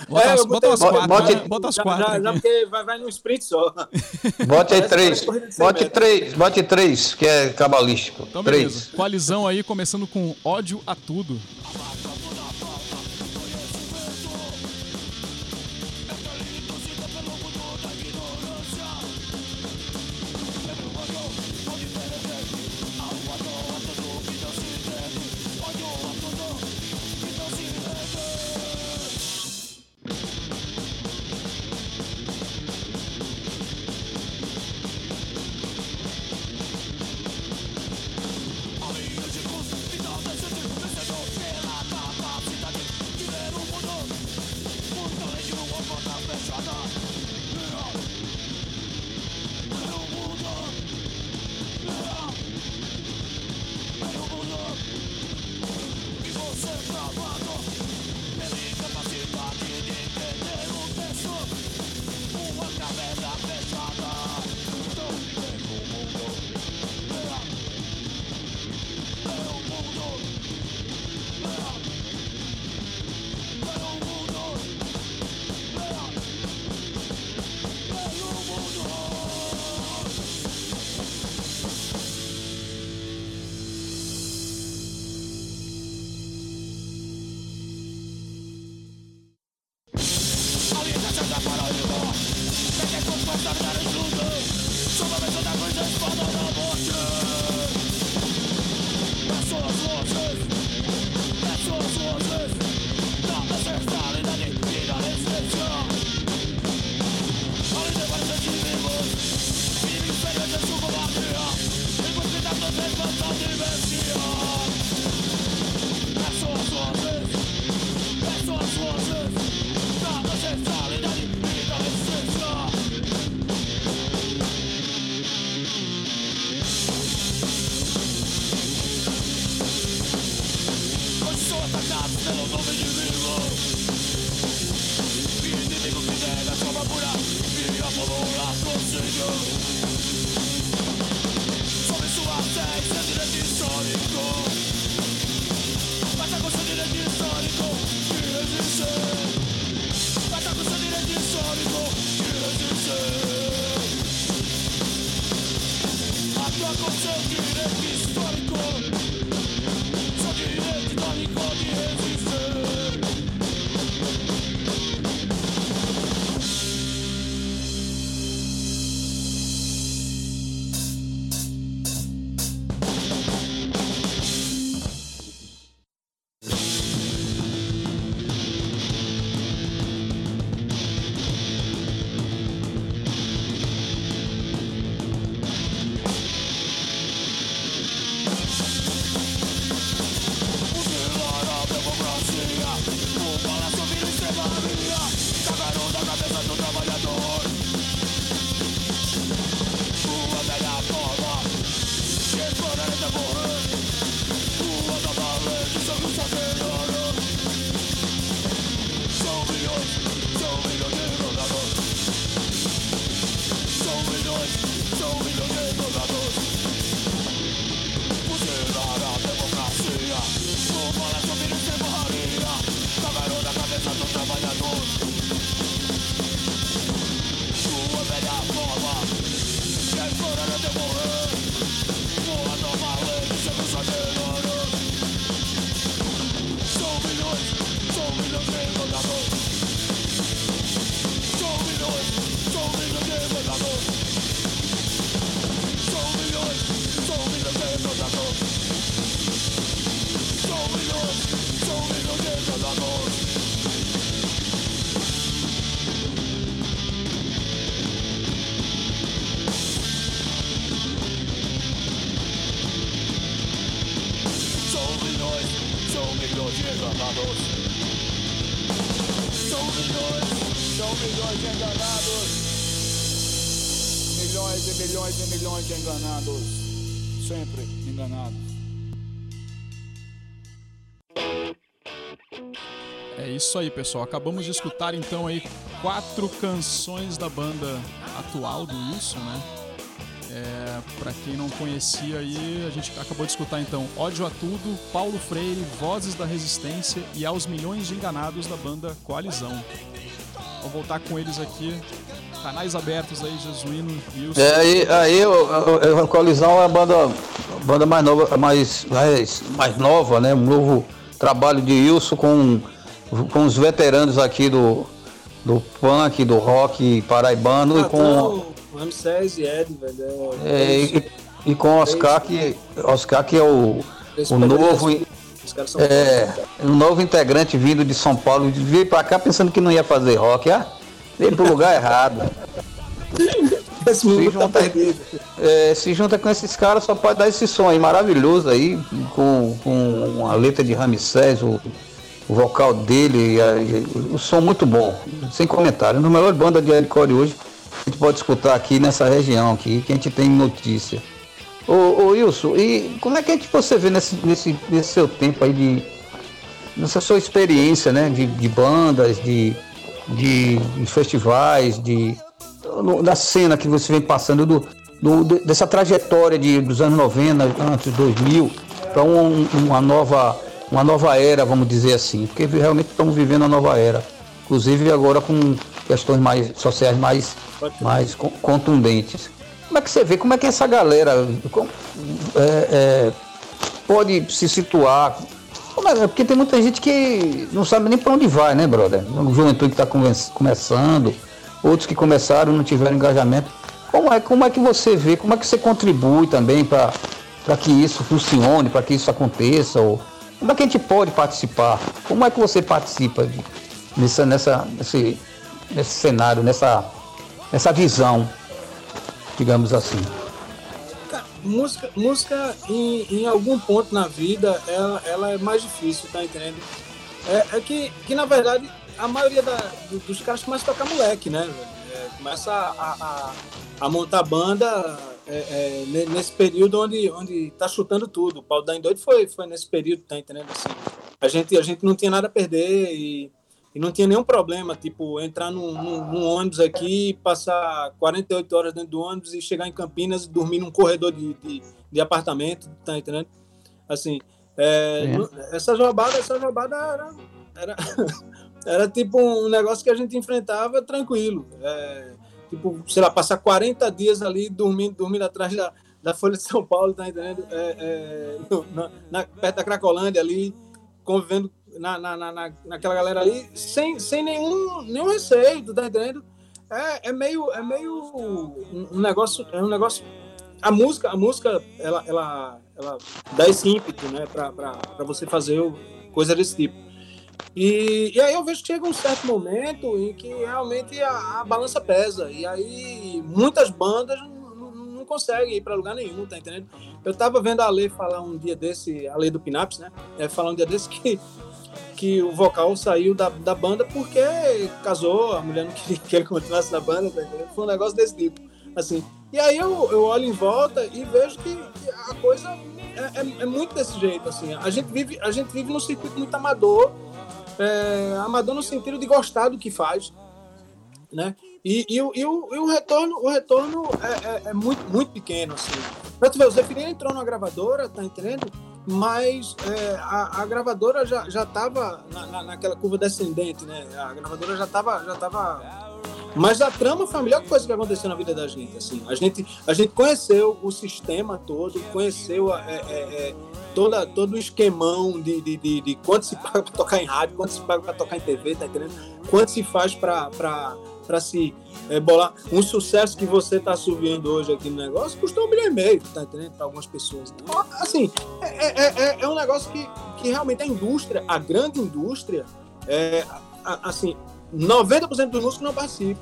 Bota, é, as, bota umas quatro. Bote, né? Bota as quatro. Já, já, porque vai, vai num sprint só. Bote aí três. Bote três. Bote três, que é cabalístico. Então, três. beleza. Coalizão aí, começando com ódio a tudo. Enganados. Sempre enganados. É isso aí, pessoal. Acabamos de escutar então aí quatro canções da banda atual do Wilson, né? É, para quem não conhecia aí, a gente acabou de escutar então Ódio a Tudo, Paulo Freire, Vozes da Resistência e Aos Milhões de Enganados da banda Coalizão. Vou voltar com eles aqui. Canais abertos aí, Jesuíno, Wilson. É, aí, aí o, a Coalizão é a banda, a banda mais nova, mais, mais, mais nova, né? Um novo trabalho de Wilson com, com os veteranos aqui do, do punk, do rock paraibano ah, e com. Ramsés e Ed, velho. É, é e, e, com Oscar, que, Oscar, que é o, o novo. É, um novo integrante vindo de São Paulo, veio pra cá pensando que não ia fazer rock, ah? Veio pro lugar errado. se junta, é, se junta com esses caras, só pode dar esse som aí maravilhoso aí, com, com a letra de Ramsés, o, o vocal dele, a, o som muito bom, sem comentário. Uma melhor banda de hardcore hoje, a gente pode escutar aqui nessa região aqui, que a gente tem notícia. Ô, ô Wilson, e como é que a gente você vê nesse, nesse, nesse seu tempo aí de. nessa sua experiência, né? De, de bandas, de, de, de festivais, de. da cena que você vem passando, do, do, dessa trajetória de, dos anos 90, antes 2000, para um, uma nova uma nova era, vamos dizer assim, porque realmente estamos vivendo uma nova era, inclusive agora com questões mais sociais mais, mais contundentes. Como é que você vê, como é que essa galera como, é, é, pode se situar? É, porque tem muita gente que não sabe nem para onde vai, né, brother? Juventude que está começando, outros que começaram não tiveram engajamento. Como é, como é que você vê, como é que você contribui também para que isso funcione, para que isso aconteça? Ou, como é que a gente pode participar? Como é que você participa de, nessa, nessa, nesse, nesse cenário, nessa, nessa visão, digamos assim? Música, música em, em algum ponto na vida, ela, ela é mais difícil, tá entendendo? É, é que, que, na verdade, a maioria da, dos caras começa a tocar moleque, né? É, começa a, a, a montar banda é, é, nesse período onde onde tá chutando tudo. O pau da Indoide foi foi nesse período, tá entendendo assim? A gente a gente não tinha nada a perder e, e não tinha nenhum problema, tipo, entrar num, num, num, ônibus aqui, passar 48 horas dentro do ônibus e chegar em Campinas e dormir num corredor de, de, de apartamento, tá entendendo? Assim, é, é. essa jogada, essa jogada era, era, era tipo um negócio que a gente enfrentava tranquilo. É, tipo, sei lá, passar 40 dias ali dormindo, dormindo atrás da, da Folha de São Paulo, tá entendendo? É, é, na, na, perto da Cracolândia ali, convivendo na, na, na, naquela galera ali, sem, sem nenhum, nenhum receio, tá entendendo? É, é meio, é meio um negócio, é um negócio. A música, a música, ela, ela, ela dá esse ímpeto, né, para você fazer coisa desse tipo. E, e aí eu vejo que chega um certo momento em que realmente a, a balança pesa. E aí muitas bandas não, não conseguem ir para lugar nenhum, tá entendendo? Eu tava vendo a Lei falar um dia desse, a Lei do Pinaps, né? É, falar um dia desse que, que o vocal saiu da, da banda porque casou, a mulher não queria que ele continuasse na banda, tá? Foi um negócio desse tipo. Assim, e aí eu, eu olho em volta e vejo que, que a coisa é, é, é, muito desse jeito, assim. A gente vive, a gente vive num circuito muito amador, é, amador no sentido de gostar do que faz, né? E, e, e, o, e o, retorno, o retorno é, é, é, muito, muito pequeno, assim. Pra tu ver, o entrou numa gravadora, tá entendendo? Mas é, a, a, gravadora já, já tava na, na, naquela curva descendente, né? A gravadora já tava, já tava mas a trama foi a melhor coisa que aconteceu na vida da gente. Assim. A, gente a gente conheceu o sistema todo, conheceu é, é, é, toda, todo o esquemão de, de, de, de quanto se paga para tocar em rádio, quanto se paga para tocar em TV, tá entendendo? Quanto se faz para se é, bolar. Um sucesso que você está subindo hoje aqui no negócio custou um milhão e meio, tá entendendo? Para algumas pessoas. Então, assim, é, é, é, é, um negócio que, que realmente a indústria, a grande indústria, é, assim, 90% dos músicos não participam.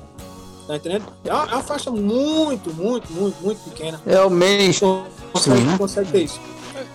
Tá entendendo? É uma, é uma, faixa muito, muito, muito, muito pequena. É o mês. Consegue, né? consegue ter isso.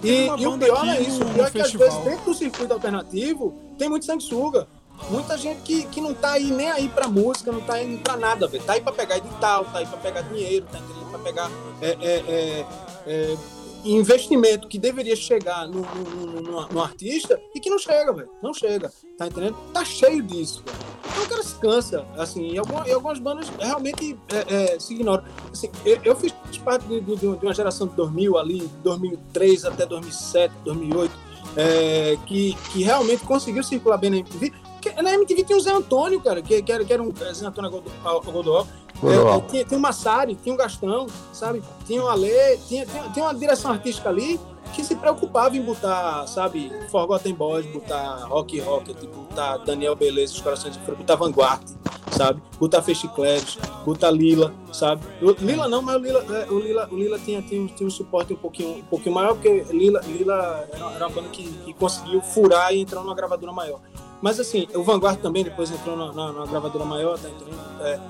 e, e o pior é isso. O pior é que às vezes dentro do circuito alternativo tem muito sanguessuga. Muita gente que, que não tá aí nem aí pra música, não tá indo pra nada, velho. Tá aí pra pegar edital, tá aí pra pegar dinheiro, tá aí pra pegar é, é, é, é investimento que deveria chegar no, no, no, no, artista e que não chega, velho. Não chega. Tá entendendo? Tá cheio disso, velho. Então o cara se cansa. Assim, e, algumas, e algumas bandas realmente é, é, se ignoram. Assim, eu, eu, fiz parte de, de, de, uma geração de 2000 ali, 2003 até 2007, 2008, é, que, que realmente conseguiu circular bem na MTV na MTV tinha o Zé Antônio, cara, que, que, era, que era um Zé Antônio Godó. É, tinha, tinha o Massari, tinha o Gastão, sabe? Tinha o Alê, tinha, tinha, tinha uma direção artística ali que se preocupava em botar, sabe, Forgotten Boys, botar Rock Rock, tipo, botar Daniel Beleza, Os Corações de Fogo, botar Vanguard, sabe? Botar Fechicleves, botar Lila, sabe? O, Lila não, mas o Lila, é, o Lila, o Lila tinha, tinha, tinha um suporte um pouquinho, um pouquinho maior, porque Lila, Lila era, era uma banda que, que conseguiu furar e entrar numa gravadora maior. Mas assim, o Vanguard também depois entrou na, na, na gravadora maior, tá entrando, é,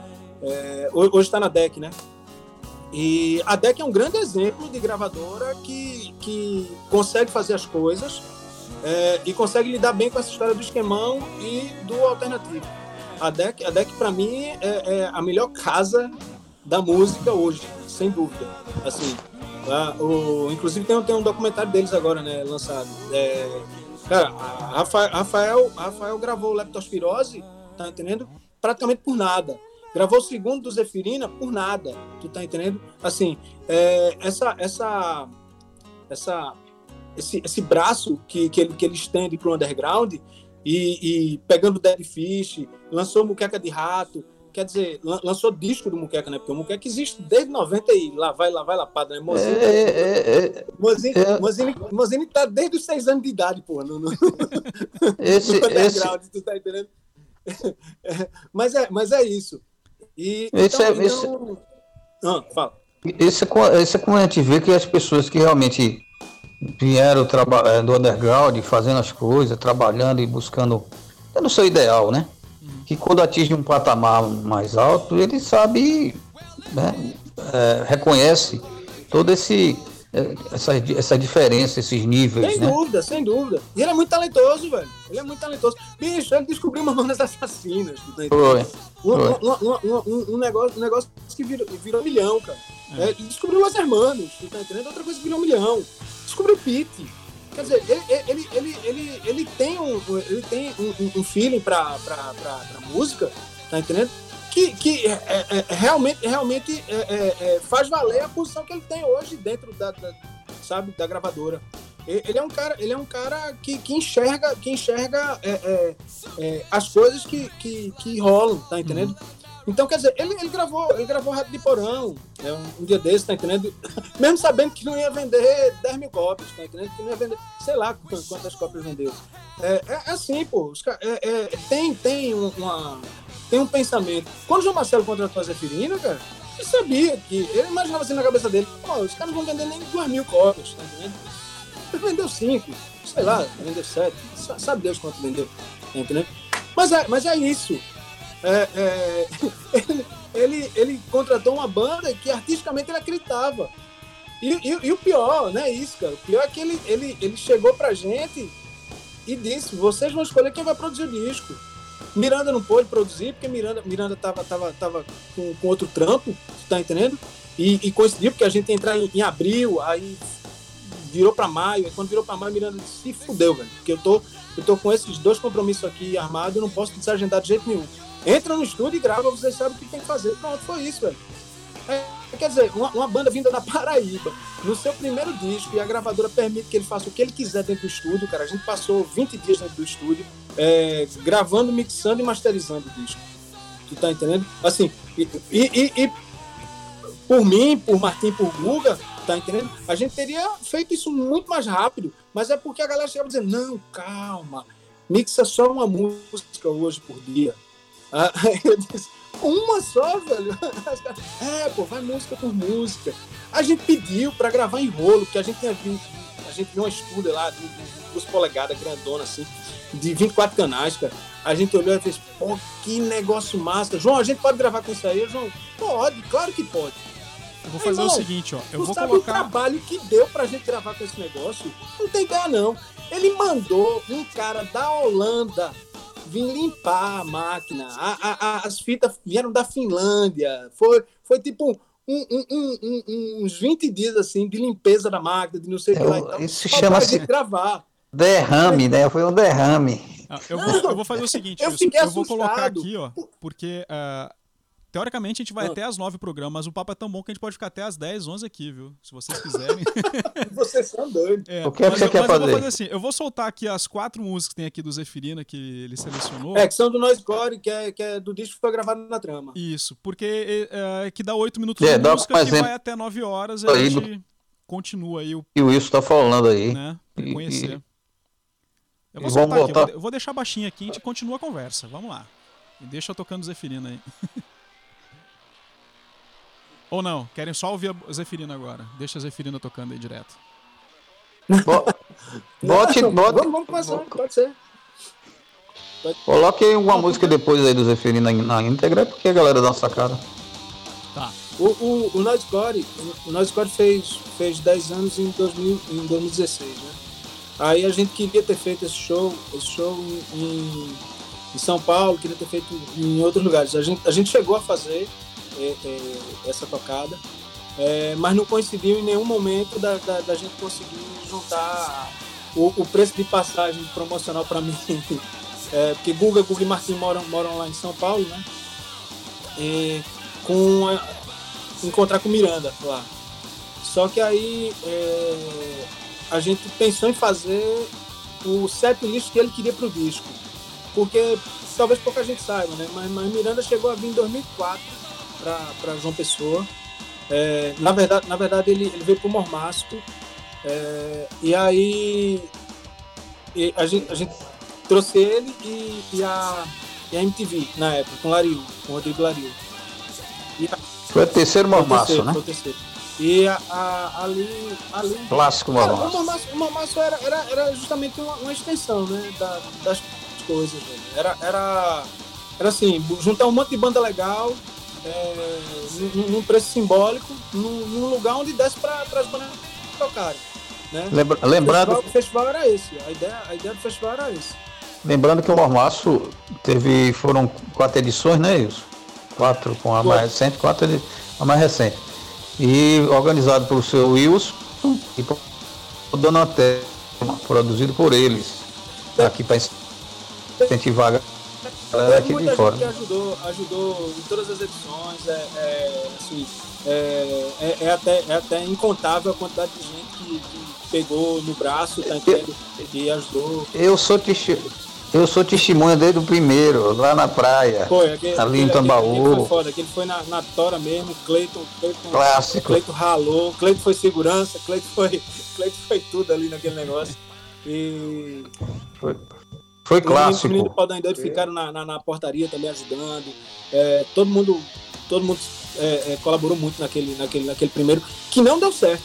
é, hoje está na DEC, né? E a DEC é um grande exemplo de gravadora que, que consegue fazer as coisas é, e consegue lidar bem com essa história do esquemão e do alternativo. A DEC, a DEC para mim, é, é, a melhor casa da música hoje, sem dúvida. Assim, tá? o, inclusive tem, tem um documentário deles agora, né, lançado. Cara, Rafael, Rafael, Rafael gravou Leptospirose, tá entendendo? Praticamente por nada. Gravou o segundo do Zefirina por nada, tu tá entendendo? Assim, é, essa, essa, essa, esse, esse braço que, que, ele, que ele estende pro underground e, e pegando Dead Fish, lançou Muqueca de Rato, quer dizer, lançou disco do Muqueca, né? Porque o Muqueca existe desde 90 e lá vai, lá vai, lá padre, né? Mozinho, é, é, é, Mozinho, é. Mozinho, Mozinho tá desde os seis anos de idade, porra. No, no, esse, no esse... tu tá entendendo? mas, é, mas é isso. E, esse então, é, esse... Então... Ah, fala. Esse, é esse é como a gente vê que as pessoas que realmente vieram é, do underground, fazendo as coisas, trabalhando e buscando, tendo o seu ideal, né? Que quando atinge um patamar mais alto, ele sabe, né, é, reconhece todo esse é, essa, essa diferença, esses níveis. Sem né? dúvida, sem dúvida. E ele é muito talentoso, velho. Ele é muito talentoso. Bicho, ele descobriu Mamonas Assassinas. Tá Foi. Um, um, um, um, negócio, um negócio que virou, virou milhão, cara. É. É, descobriu Los Hermanos, tá entendendo? Outra coisa que virou um milhão. Descobriu Pete. Quer dizer, ele, ele, ele, ele, tem um, ele tem um, feeling pra, pra, pra, música, tá entendendo? Que, que é, é, é realmente, realmente faz valer a posição que ele tem hoje dentro da, sabe, da gravadora. Ele é um cara, ele é um cara que, que enxerga, que enxerga as coisas que, que, que rolam, tá entendendo? Então, quer dizer, ele, ele gravou, ele gravou Rádio de Porão, né, um, um, dia desse, tá entendendo? Mesmo sabendo que não ia vender 10 mil cópias, tá entendendo? Que não ia vender, sei lá quantas cópias vendeu. É, é, é assim, pô, os, é, é, tem, tem, uma, tem um pensamento. Quando o João Marcelo contratou a Zefirina, cara, ele sabia que, ele imaginava assim na cabeça dele, pô, os caras não vão vender nem 2 mil cópias, tá entendendo? Ele vendeu 5, sei lá, vendeu 7, sabe Deus quanto vendeu, tá entendendo? Mas é, mas é isso é, é, ele, ele, ele, contratou uma banda que artisticamente ele acreditava. E, e, e, o pior, não é isso, cara. O pior é que ele, ele, ele chegou pra gente e disse: vocês vão escolher quem vai produzir o disco. Miranda não pôde produzir, porque Miranda, Miranda tava, tava, tava com, com outro trampo, tá entendendo? E, e coincidiu, porque a gente ia entrar em, em abril, aí virou para maio, e quando virou para maio, Miranda disse, se fudeu, velho, porque eu tô, eu tô com esses dois compromissos aqui armados, eu não posso desagendar de jeito nenhum. Entra no estúdio e grava, vocês sabem o que tem que fazer. Pronto, foi isso, velho. É, quer dizer, uma, uma, banda vinda da Paraíba, no seu primeiro disco, e a gravadora permite que ele faça o que ele quiser dentro do estúdio, cara. A gente passou 20 dias dentro do estúdio, é, gravando, mixando e masterizando o disco. Tu tá entendendo? Assim, e, e, e, e por mim, por Martim, por Guga, tá entendendo? A gente teria feito isso muito mais rápido, mas é porque a galera chegava dizendo, não, calma, mixa só uma música hoje por dia Aí eu disse, uma só, velho? É, pô, vai música por música. A gente pediu para gravar em rolo, porque a gente tinha visto, a gente viu uma estúdio lá, de, duas polegadas, grandona, assim, de 24 canais, cara. A gente olhou e fez, pô, que negócio massa. João, a gente pode gravar com isso aí? João, pode, claro que pode. Eu vou fazer o seguinte, ó. Eu vou sabe colocar. o trabalho que deu pra gente gravar com esse negócio? Não tem ideia, não. Ele mandou um cara da Holanda vir limpar a máquina. A- a- a- as fitas vieram da Finlândia. Foi, foi tipo um- um- um- um- uns 20 dias assim de limpeza da máquina, de não sei o que É, lá. e o- tal, isso chama-se- gravar. Derrame, né? Foi um derrame. Ah, eu, vou, eu vou fazer o seguinte, Eu eu vou colocar aqui, ó, porque ah, teoricamente a gente vai Ah. até as nove programas, mas o papo é tão bom que a gente pode ficar até as 10, 11 aqui, viu? Se vocês quiserem. Vocês são doidos. É, O que é que mas você eu- quer mas eu vou fazer? fazer assim, eu vou soltar aqui as quatro músicas que tem aqui do Zefirina que ele selecionou. É, que são do Noise Core, que é, que é do disco que foi gravado na trama. Isso, porque é, que dá oito minutos É, de dá música que exemplo vai até nove horas e a gente continua aí, o- E o Wilson tá falando aí. né, pra E- conhecer. Eu e vou vamos soltar aqui, eu vou, de- eu vou deixar baixinho aqui e a gente continua a conversa. Vamos lá. E deixa eu tocando Zefirina aí. Ou não, querem só ouvir a Zefirina agora. Deixa a Zefirina tocando aí direto. Bo- Bote, bote, Vamos, vamos começar, pode ser. coloque aí uma música depois aí do Zeferino na, na íntegra, porque a galera dá uma sacada. Tá. O, o, o Noise Core, o Noise Core fez, fez 10 anos em, 2000, em 2016, né? Aí a gente queria ter feito esse show, esse show em, em- São Paulo, queria ter feito em outros lugares. A gente, a gente chegou a fazer essa tocada, é, mas não coincidiu em nenhum momento da, da, da gente conseguir juntar o, o preço de passagem promocional para mim. É, porque Guga, Guga e Marquinhos moram, moram lá em São Paulo, né? E com a- encontrar com Miranda lá. Só que aí é, a gente pensou em fazer o set list que ele queria pro disco. Porque talvez pouca gente saiba, né? Mas, mas Miranda chegou a vir em 2004 para João Pessoa. É, na, verdade, na verdade, ele, ele veio pro Mormasco. É, e aí e a, gente, a gente trouxe ele e, e a, e a MTV na época, com o Laril, com o Rodrigo Laril. E a- Foi o terceiro o mormaço, né? foi o terceiro. E a, a- ali, ali Clássico Cara, o mormaço. Mormaço, o Mormaço era, era, era justamente uma, uma extensão né, da- das coisas. velho. Era, era, era assim, juntar um monte de banda legal, é, num, preço simbólico, num, num lugar onde desse para as bandas tocarem. Né? Lembra- O lembrando, festival, o festival era esse, a ideia, a ideia do festival era esse. lembrando que o Mormaço teve, foram quatro edições, né, Wilson? Quatro com a mais recente, quatro a mais recente. E organizado pelo seu Wilson e por Donatello, produzido por eles. Aqui para incentivar a galera aqui muita de fora. gente ajudou, ajudou em todas as edições. É, é, assim, é, é- é até, é até incontável a quantidade de gente que, que pegou no braço, tá entendendo? E ajudou. Eu sou, testi- eu sou testemunha desde o primeiro, lá na praia. Foi, aquele, Ali em aquele- Tambaú. aquele foi foda, aquele foi na, na tora mesmo, Cleiton, Cleiton, Clássico. Cleiton ralou, Cleiton foi segurança, Cleiton foi, Cleiton foi tudo ali naquele negócio. E Foi, foi Os clássico. meninos do Pau da Endoide ficaram na, na, na portaria também ajudando. É, todo mundo, todo mundo é, é, colaborou muito naquele, naquele, naquele primeiro, que não deu certo.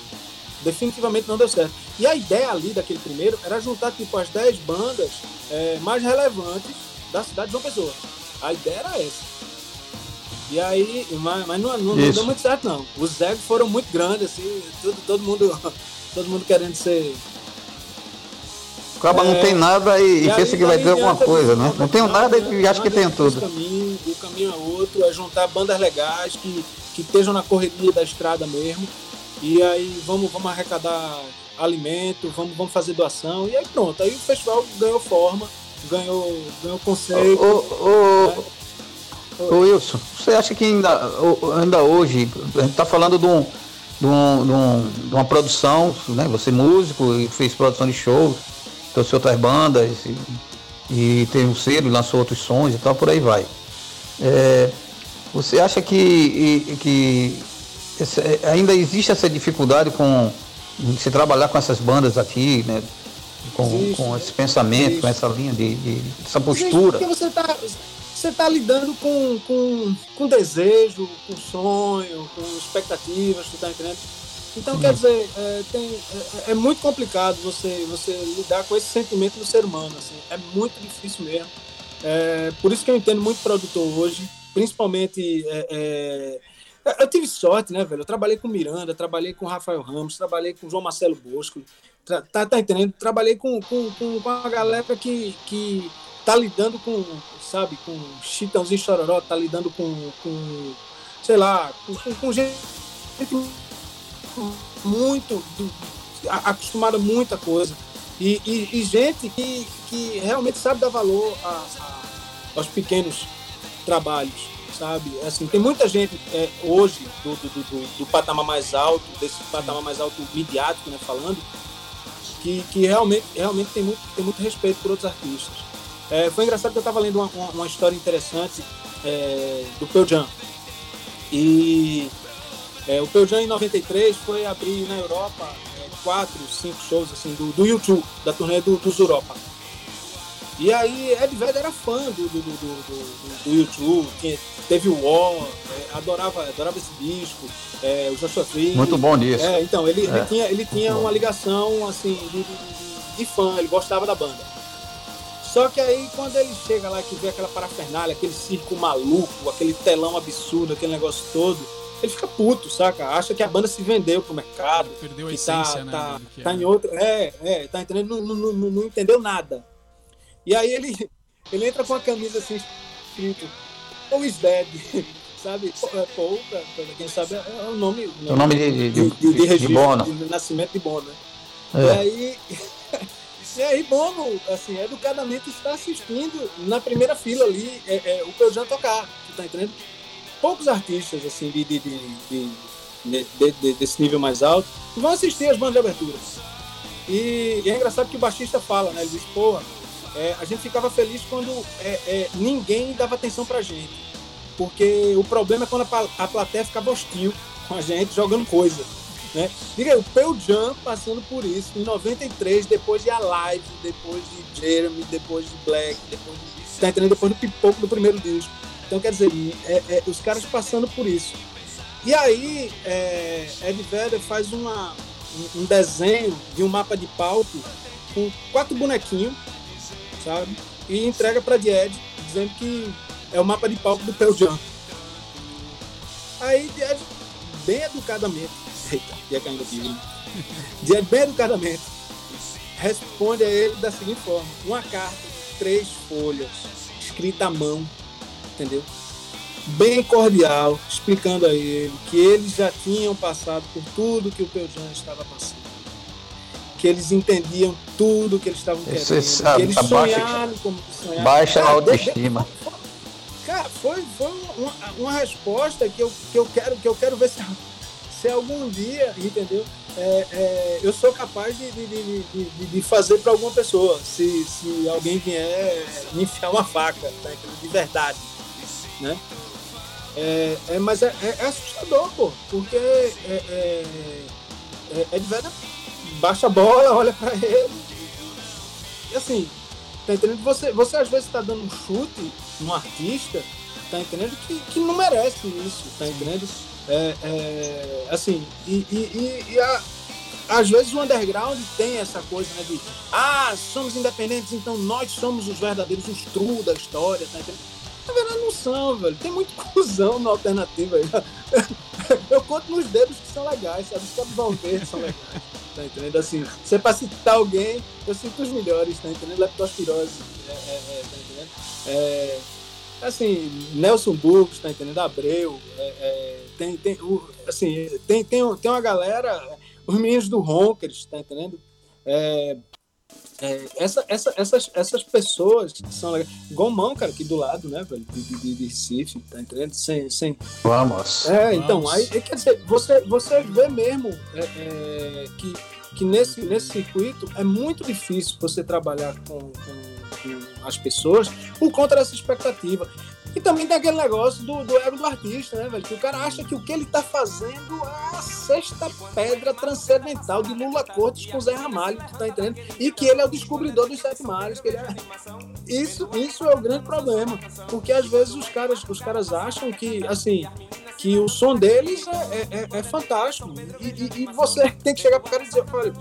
Definitivamente não deu certo. E a ideia ali daquele primeiro era juntar tipo as 10 bandas é, mais relevantes da cidade de João Pessoa. A ideia era essa. E aí, mas, mas não, não, não deu muito certo não. Os egos foram muito grandes, assim, tudo, todo mundo. Todo mundo querendo ser. Acaba não É, tem nada e, e pensa que vai ter alguma coisa, né? Não tem nada e acha que tem tudo. Caminho, o caminho é outro, é juntar bandas legais que, que estejam na correria da estrada mesmo. E aí vamos, vamos arrecadar alimento, vamos, vamos fazer doação. E aí pronto, aí o festival ganhou forma, ganhou, ganhou conceito. Ô, ô, ô, Wilson, você acha que ainda, ainda hoje, a gente está falando de, um, de, um, de, um- de uma produção, né? Você é músico e fez produção de shows, trouxe outras bandas e, e teve um selo, lançou outros sons e tal, por aí vai. É, você acha que, que esse- ainda existe essa dificuldade com se trabalhar com essas bandas aqui, né? Com, Existe, com esse pensamento, existe. com essa linha de, de essa postura. Porque você está você tá lidando com, com, com desejo, com sonho, com expectativas, tu tá entendendo? Então, quer dizer, é, tem, é, é muito complicado você, você lidar com esse sentimento do ser humano. Assim, é muito difícil mesmo. É, por isso que eu entendo muito produtor hoje, principalmente é, é, Eu tive sorte, né, velho? Eu trabalhei com Miranda, trabalhei com Rafael Ramos, trabalhei com João Marcelo Bosco. Tá, tá entendendo? Trabalhei com, com, com, com galera que, que tá lidando com, sabe, com Chitãozinho Chororó, tá lidando com, com sei lá, com, com, com gente muito acostumada a muita coisa. E, e, e, gente que, que realmente sabe dar valor a, a, aos pequenos trabalhos, sabe? Assim, tem muita gente é, hoje do, do, do, do, patamar mais alto, desse patamar mais alto midiático, né, falando, que, que realmente, realmente tem, muito, tem muito respeito por outros artistas. É, foi engraçado que eu estava lendo uma, uma, uma, história interessante é, do Pearl. E é, o Pearl Jam em 93 foi abrir na Europa é, quatro, cinco shows assim, do, do YouTube, da turnê do, dos Europa. E aí Ed Vedder era fã do, do, do, do, do YouTube, tinha, teve o War, é, adorava, adorava esse disco, é, o Joshua Tree. Muito bom nisso. É, então, ele, ele é. tinha, ele tinha uma ligação assim de, de, de, fã, ele gostava da banda. Só que aí quando ele chega lá que vê aquela parafernália, aquele circo maluco, aquele telão absurdo, aquele negócio todo, ele fica puto, saca? Acha que a banda se vendeu pro mercado. Perdeu a tá, essência, tá, né? Tá, tá em outro. É, é, tá entendendo? Não, não, não, não entendeu nada. E aí ele, ele entra com a camisa assim, escrito Paul is dead, sabe? Paul, pra, pra quem sabe, é o nome. O nome de, de, de, de, de, de Bono. De nascimento de Bono, né? É. E aí. E aí, Bono, assim, educadamente está assistindo na primeira fila ali é, é, o Pearl tocar, tu tá entendendo? Poucos artistas, assim, de, de, de, desse nível mais alto, vão assistir as bandas de abertura. E, e, é engraçado que o baixista fala, né? Ele diz, porra, é, a gente ficava feliz quando é, é, ninguém dava atenção pra gente. Porque o problema é quando a, a plateia ficava hostil com a gente jogando coisa. Né? Diga aí, o Pearl Jam passando por isso em 93, depois de Alive, depois de Jeremy, depois de Black, depois de, tá entendendo? Depois do pipoco do primeiro disco. Então, quer dizer, é, é, os caras passando por isso. E aí, é, Ed Vedder faz uma, um desenho de um mapa de palco com quatro bonequinhos sabe? E entrega para Died, dizendo que é o mapa de palco do Pearl Jam. Aí Died, bem educadamente, eita, ia caindo aqui? Died, bem educadamente, responde a ele da seguinte forma: uma carta, três folhas, escrita à mão, entendeu? Bem cordial, explicando a ele que eles já tinham passado por tudo que o Jam estava passando que eles entendiam tudo que eles estavam querendo, que eles sonharam como sonharam. Baixa a autoestima. Cara, foi, foi uma, uma, resposta que eu, que eu quero que eu quero ver se, se algum dia, entendeu? É, é, eu sou capaz de, de, de, de fazer para alguma pessoa, se, se alguém vier me enfiar uma faca, tá? de verdade, né? É, é mas é, é, é assustador, pô, porque é, é, é, é de verdade baixa a bola, olha para ele. E assim, tá entendendo? Você, você às vezes tá dando um chute num artista, tá entendendo? Que, que não merece isso, tá entendendo? É, é, assim, e, e, e a, às vezes o underground tem essa coisa, né? De ah, somos independentes, então nós somos os verdadeiros, os true da história, tá entendendo? Na verdade não são, velho. Tem muito cuzão na alternativa aí. Eu conto nos dedos que são legais, sabe? Os cabos verdes são legais tá entendendo? Assim, se é pra citar alguém, eu sinto os melhores, tá entendendo? Leptospirose, é, é, é, tá entendendo? É, assim, Nelson Burgos, tá entendendo? Abreu, é, é, tem, tem, assim, tem, tem, tem uma galera, os meninos do Ronkers, tá entendendo? É, é, essa, essa, essas, essas pessoas que são legais. Gomão, cara, aqui do lado, né, velho? De, de, de Recife, tá entendendo? Sem. sem... Vamos. É, então, Vamos. aí quer dizer, você, você vê mesmo é, é, que, que nesse, nesse circuito é muito difícil você trabalhar com, com, com as pessoas por conta dessa expectativa. E também tem aquele negócio do, do ego do artista, né, velho? Que o cara acha que o que ele tá fazendo é a sexta pedra transcendental de Lula Cortes com Zé Ramalho, tu tá entendendo? E que ele é o descobridor dos sete mares. Que ele é... isso, isso é o grande problema. Porque às vezes os caras, os caras acham que, assim, que o som deles é, é, é, é fantástico. E, e, e, você tem que chegar pro cara e dizer, olha,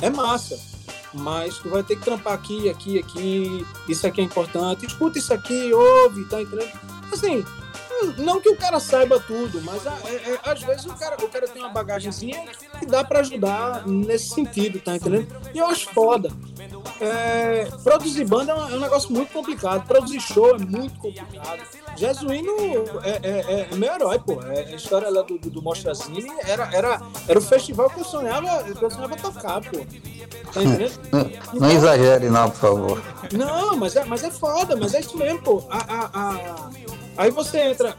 é massa mas tu vai ter que trampar aqui, aqui, aqui, isso aqui é importante, escuta isso aqui, ouve, tá entendendo? Assim, Não, que o cara saiba tudo, mas a- é- é- às vezes o cara, o cara tem uma bagagemzinha que dá pra ajudar nesse sentido, tá entendendo? E eu acho foda. É, produzir banda é um, é um negócio muito complicado. Produzir show é muito complicado. Jesuíno é, é, é- é meu herói, pô. A história lá do, do, era, era, era o festival que eu sonhava, que eu sonhava tocar, pô. Tá? Não, não exagere, não, por favor. Não, mas é, mas é foda, mas é isso mesmo, pô. A, a, a- Aí você entra.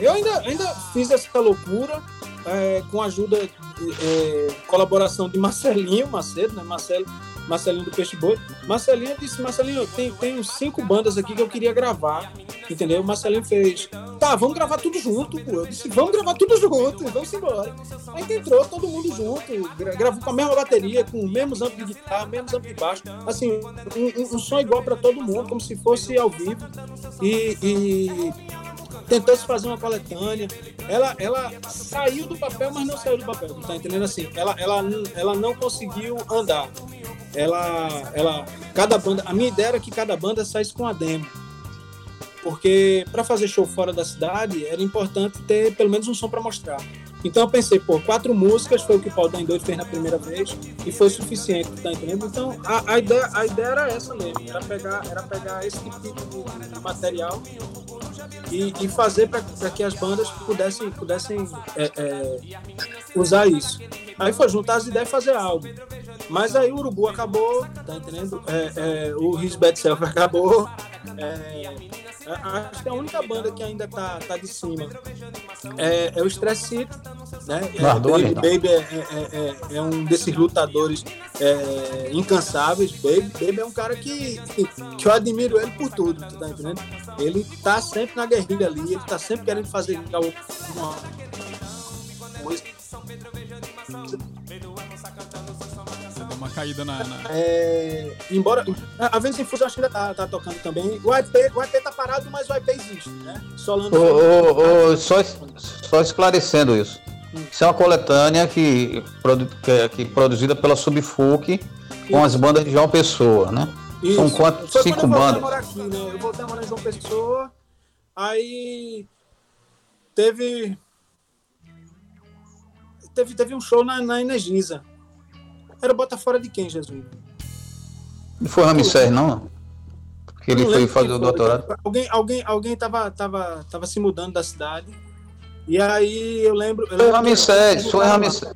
eu ainda, ainda fiz essa loucura é, com a ajuda, é, colaboração de Marcelinho Macedo, né? Marcelo, Marcelinho do Peixe Boi. Marcelinho disse: Marcelinho, tem, tem uns cinco bandas aqui que eu queria gravar, entendeu? Marcelinho fez: tá, vamos gravar tudo junto, pô. Eu disse: vamos gravar tudo junto, vamos embora. Aí entrou todo mundo junto, gra- gravou com a mesma bateria, com o mesmo amp de guitarra, mesmo amp de baixo, assim, um, um- som igual para todo mundo, como se fosse ao vivo. E, e tentou se fazer uma coletânea. Ela, ela saiu do papel, mas não saiu do papel, tá entendendo assim? Ela, ela, ela não conseguiu andar. Ela, ela, cada banda, a minha ideia era que cada banda saísse com a demo. Porque para fazer show fora da cidade era importante ter pelo menos um som para mostrar. Então eu pensei, pô, quatro músicas foi o que o Paul Dan doido fez na primeira vez e foi suficiente, tá entendendo? Então a, a ideia, a ideia era essa mesmo, era pegar, era pegar esse tipo de material e, e fazer para que as bandas pudessem, pudessem é, é, usar isso. Aí foi juntar as ideias e fazer algo. Mas aí o Urubu acabou, tá entendendo? É, é, o His Bad Self acabou. É, a- acho que a única banda que ainda tá, tá de cima é, é o Stress City, né? É, Baby. Baby é, é- é- é um desses lutadores é, incansáveis. Baby, Baby é um cara que, que eu admiro ele por tudo, tu tá entendendo? Ele tá sempre na guerrilha ali, ele tá sempre querendo fazer uma coisa. Deu uma caída na. na- É, embora a Vênus Infus eu acho que ainda tá, tá tocando também. O IP, o IP tá parado, mas o IP existe, né? Solano. Ô, ô, ô, só, só esclarecendo isso. Isso é uma coletânea que, que, é- que produzida pela Subfuc com as bandas de João Pessoa, né? Isso. São quantas? Foi Cinco bandas. aqui, né? Eu voltei a morar em João Pessoa, aí teve teve, teve um show na, na Energisa. Era o Bota Fora de quem, Jesus? Não foi Ramsés, não? Porque ele foi fazer o doutorado. Alguém, alguém, alguém tava, tava, tava se mudando da cidade. E aí eu lembro. Eu Foi Ramsés, foi Ramsés.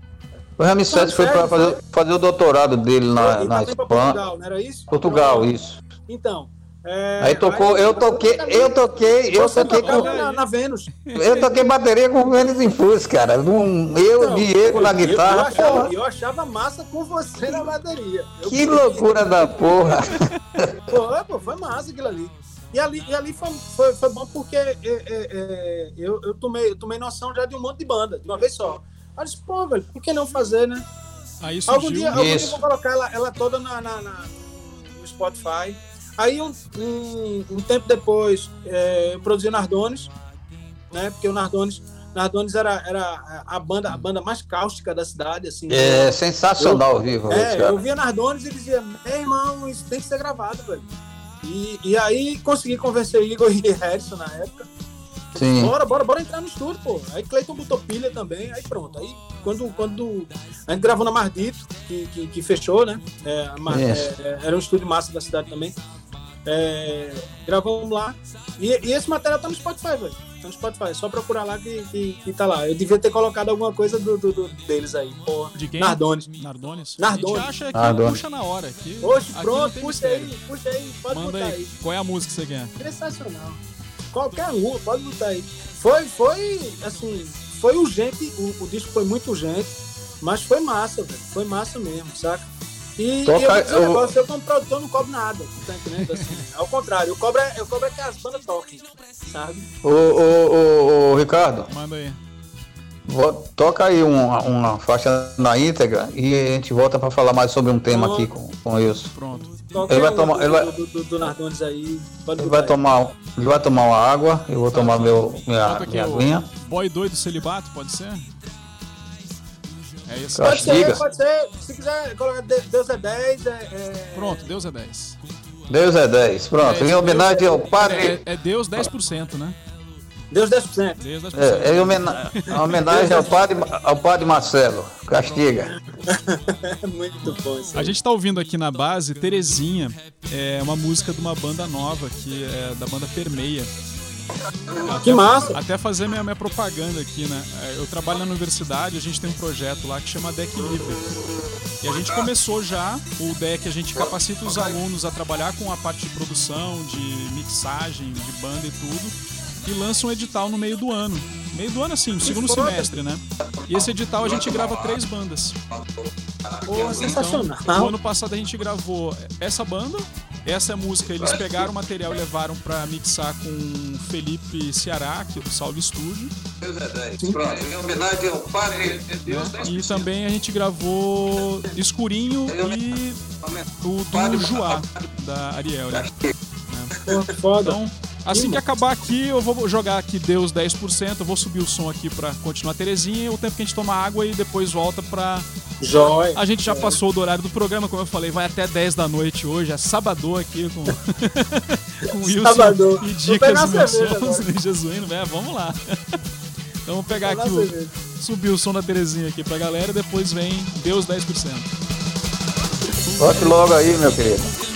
Foi Ramsés foi para fazer, fazer o doutorado dele na, na Espanha. Portugal, não era isso? Portugal, isso. Então. É, Aí tocou, eu toquei, eu toquei, eu toquei tocava com. na, na Vênus. Eu toquei bateria com o Vênus Infus, cara. Um, eu, Não, Diego na eu- Eu, guitarra. achava, eu achava massa com você na bateria. Eu Que loucura da porra. Pô, pô, foi massa aquilo ali. E ali, e ali foi, foi, foi bom porque é, é, é, eu, eu, tomei, eu tomei noção já de um monte de banda, de uma vez só. Aí eu disse, pô, velho, por que não fazer, né? Aí Algum surgiu. dia, algum dia eu vou colocar ela, ela toda na, na- na- no Spotify. Aí um, um, um tempo depois é, eu produzi o Nardones, né? Porque o Nardones, Nardones era, era a, banda, a banda mais cáustica da cidade, assim. É sensacional ao vivo, É, cara. eu via Nardones e dizia, meu irmão, isso tem que ser gravado, velho. E, e aí consegui convencer Igor e Harrison na época. Sim. Bora, bora, bora entrar no estúdio, pô. Aí Cleiton botou pilha também, aí pronto. Aí quando, quando a gente gravou na Mardito, que, que, que fechou, né? É, Mar- Isso. é, era um estúdio massa da cidade também. É, gravamos lá. E, e esse material tá no Spotify, velho. Tá no Spotify. É só procurar lá que, que, que tá lá. Eu devia ter colocado alguma coisa do, do- do- deles aí. Pô, De quem? Nardones. Nardones? Nardones. A gente acha que Nardones. puxa na hora. Aqui, Hoje, aqui pronto, puxa mistério. aí, puxa aí, pode Manda botar aí. aí. Qual é a música que você quer? Sensacional. Qualquer um, pode botar aí. Foi, foi, assim, foi urgente, o, o disco foi muito urgente, mas foi massa, velho. Foi massa mesmo, saca? E, Toca- e eu vou dizer um eu- negócio, eu como produtor não cobro nada, tá entendendo? Assim, ao contrário, eu cobro, é- eu cobro é que as bandas toquem, sabe? Ô, ô, ô, ô, Ricardo, Manda aí. toca aí uma, uma faixa na íntegra e a gente volta pra falar mais sobre um tema aqui com, com isso. Pronto. Qualquer Ele vai tomar- do, ele vai- do, do, do Nardones aí, pode Ele vai aí. tomar, ele vai tomar uma água, eu vou tomar meu, minha, minha o aguinha. Boy doido celibato, pode ser? É isso. Pode ser, Diga. pode ser. Se quiser colocar De- Deus é 10, é, é- Pronto, Deus é 10. Deus é 10. Pronto, É, em homenagem ao padre. É, é Deus 10%, né? Deus 10%. Deus 10%. É, é em homena- homenagem ao padre, ao padre Marcelo. Castiga. Muito bom isso. A gente tá ouvindo aqui na base Terezinha, é uma música de uma banda nova, que é da banda Permeia. Que massa. Até fazer minha, minha propaganda aqui, né? É, Eu trabalho na universidade, a gente tem um projeto lá que chama Deck Livre. E a gente começou já, o deck a gente capacita os alunos a trabalhar com a parte de produção, de mixagem, de banda e tudo, e lança um edital no meio do ano. Meio do ano assim, no segundo semestre, né? E esse edital a gente grava três bandas. Pô, Então, sensacional. no ano passado a gente gravou essa banda, essa música, eles pegaram o material e levaram pra mixar com Felipe Ceará, aqui do Salve Studio. Pronto, em homenagem ao padre né? E também a gente gravou Escurinho e o do Joá, da Ariel. Né? Então, assim que acabar aqui, eu vou jogar aqui Deus 10%, eu vou subir o som aqui pra continuar a Terezinha, e o tempo que a gente toma água e depois volta pra Jóia. A gente já passou do horário do programa, como eu falei, vai até 10 da noite hoje, é sábado aqui com, com Wilson e dicas do sons de Jesuíno, é, vamos lá. Então vamos pegar aqui, o, subir o som da Terezinha aqui pra galera, depois vem Deus 10%. Volte logo aí, meu querido.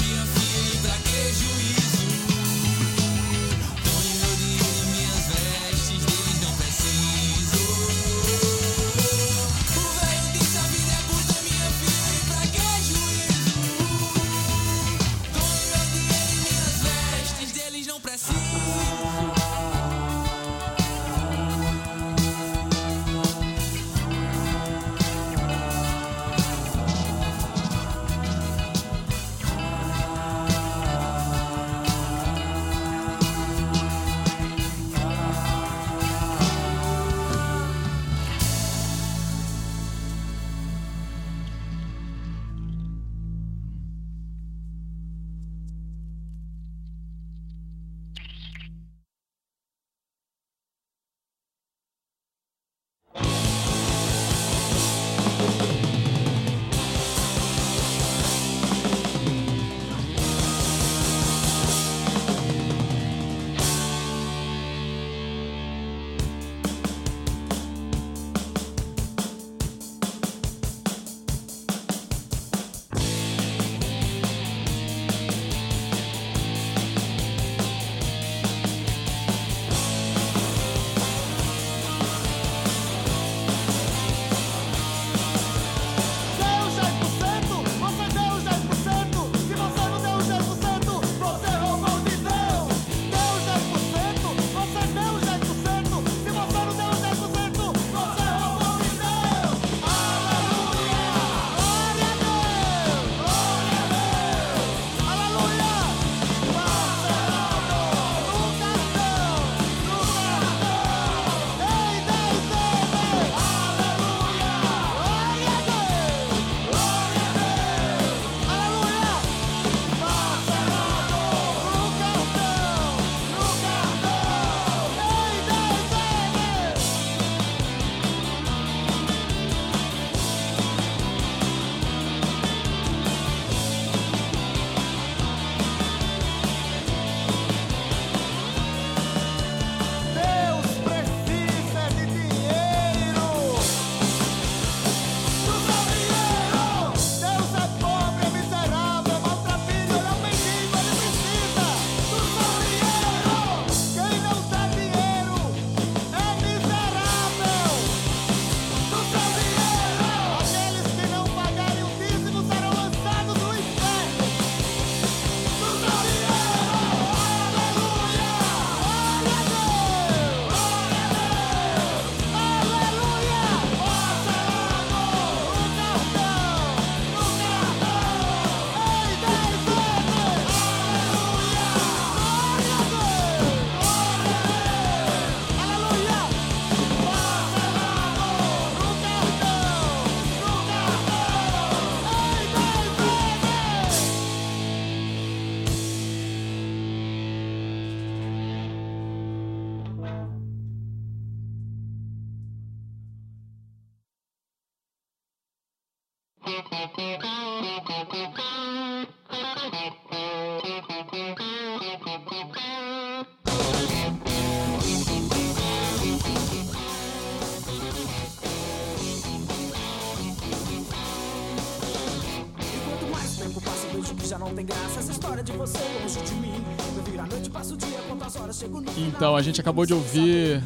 Então, a gente acabou de ouvir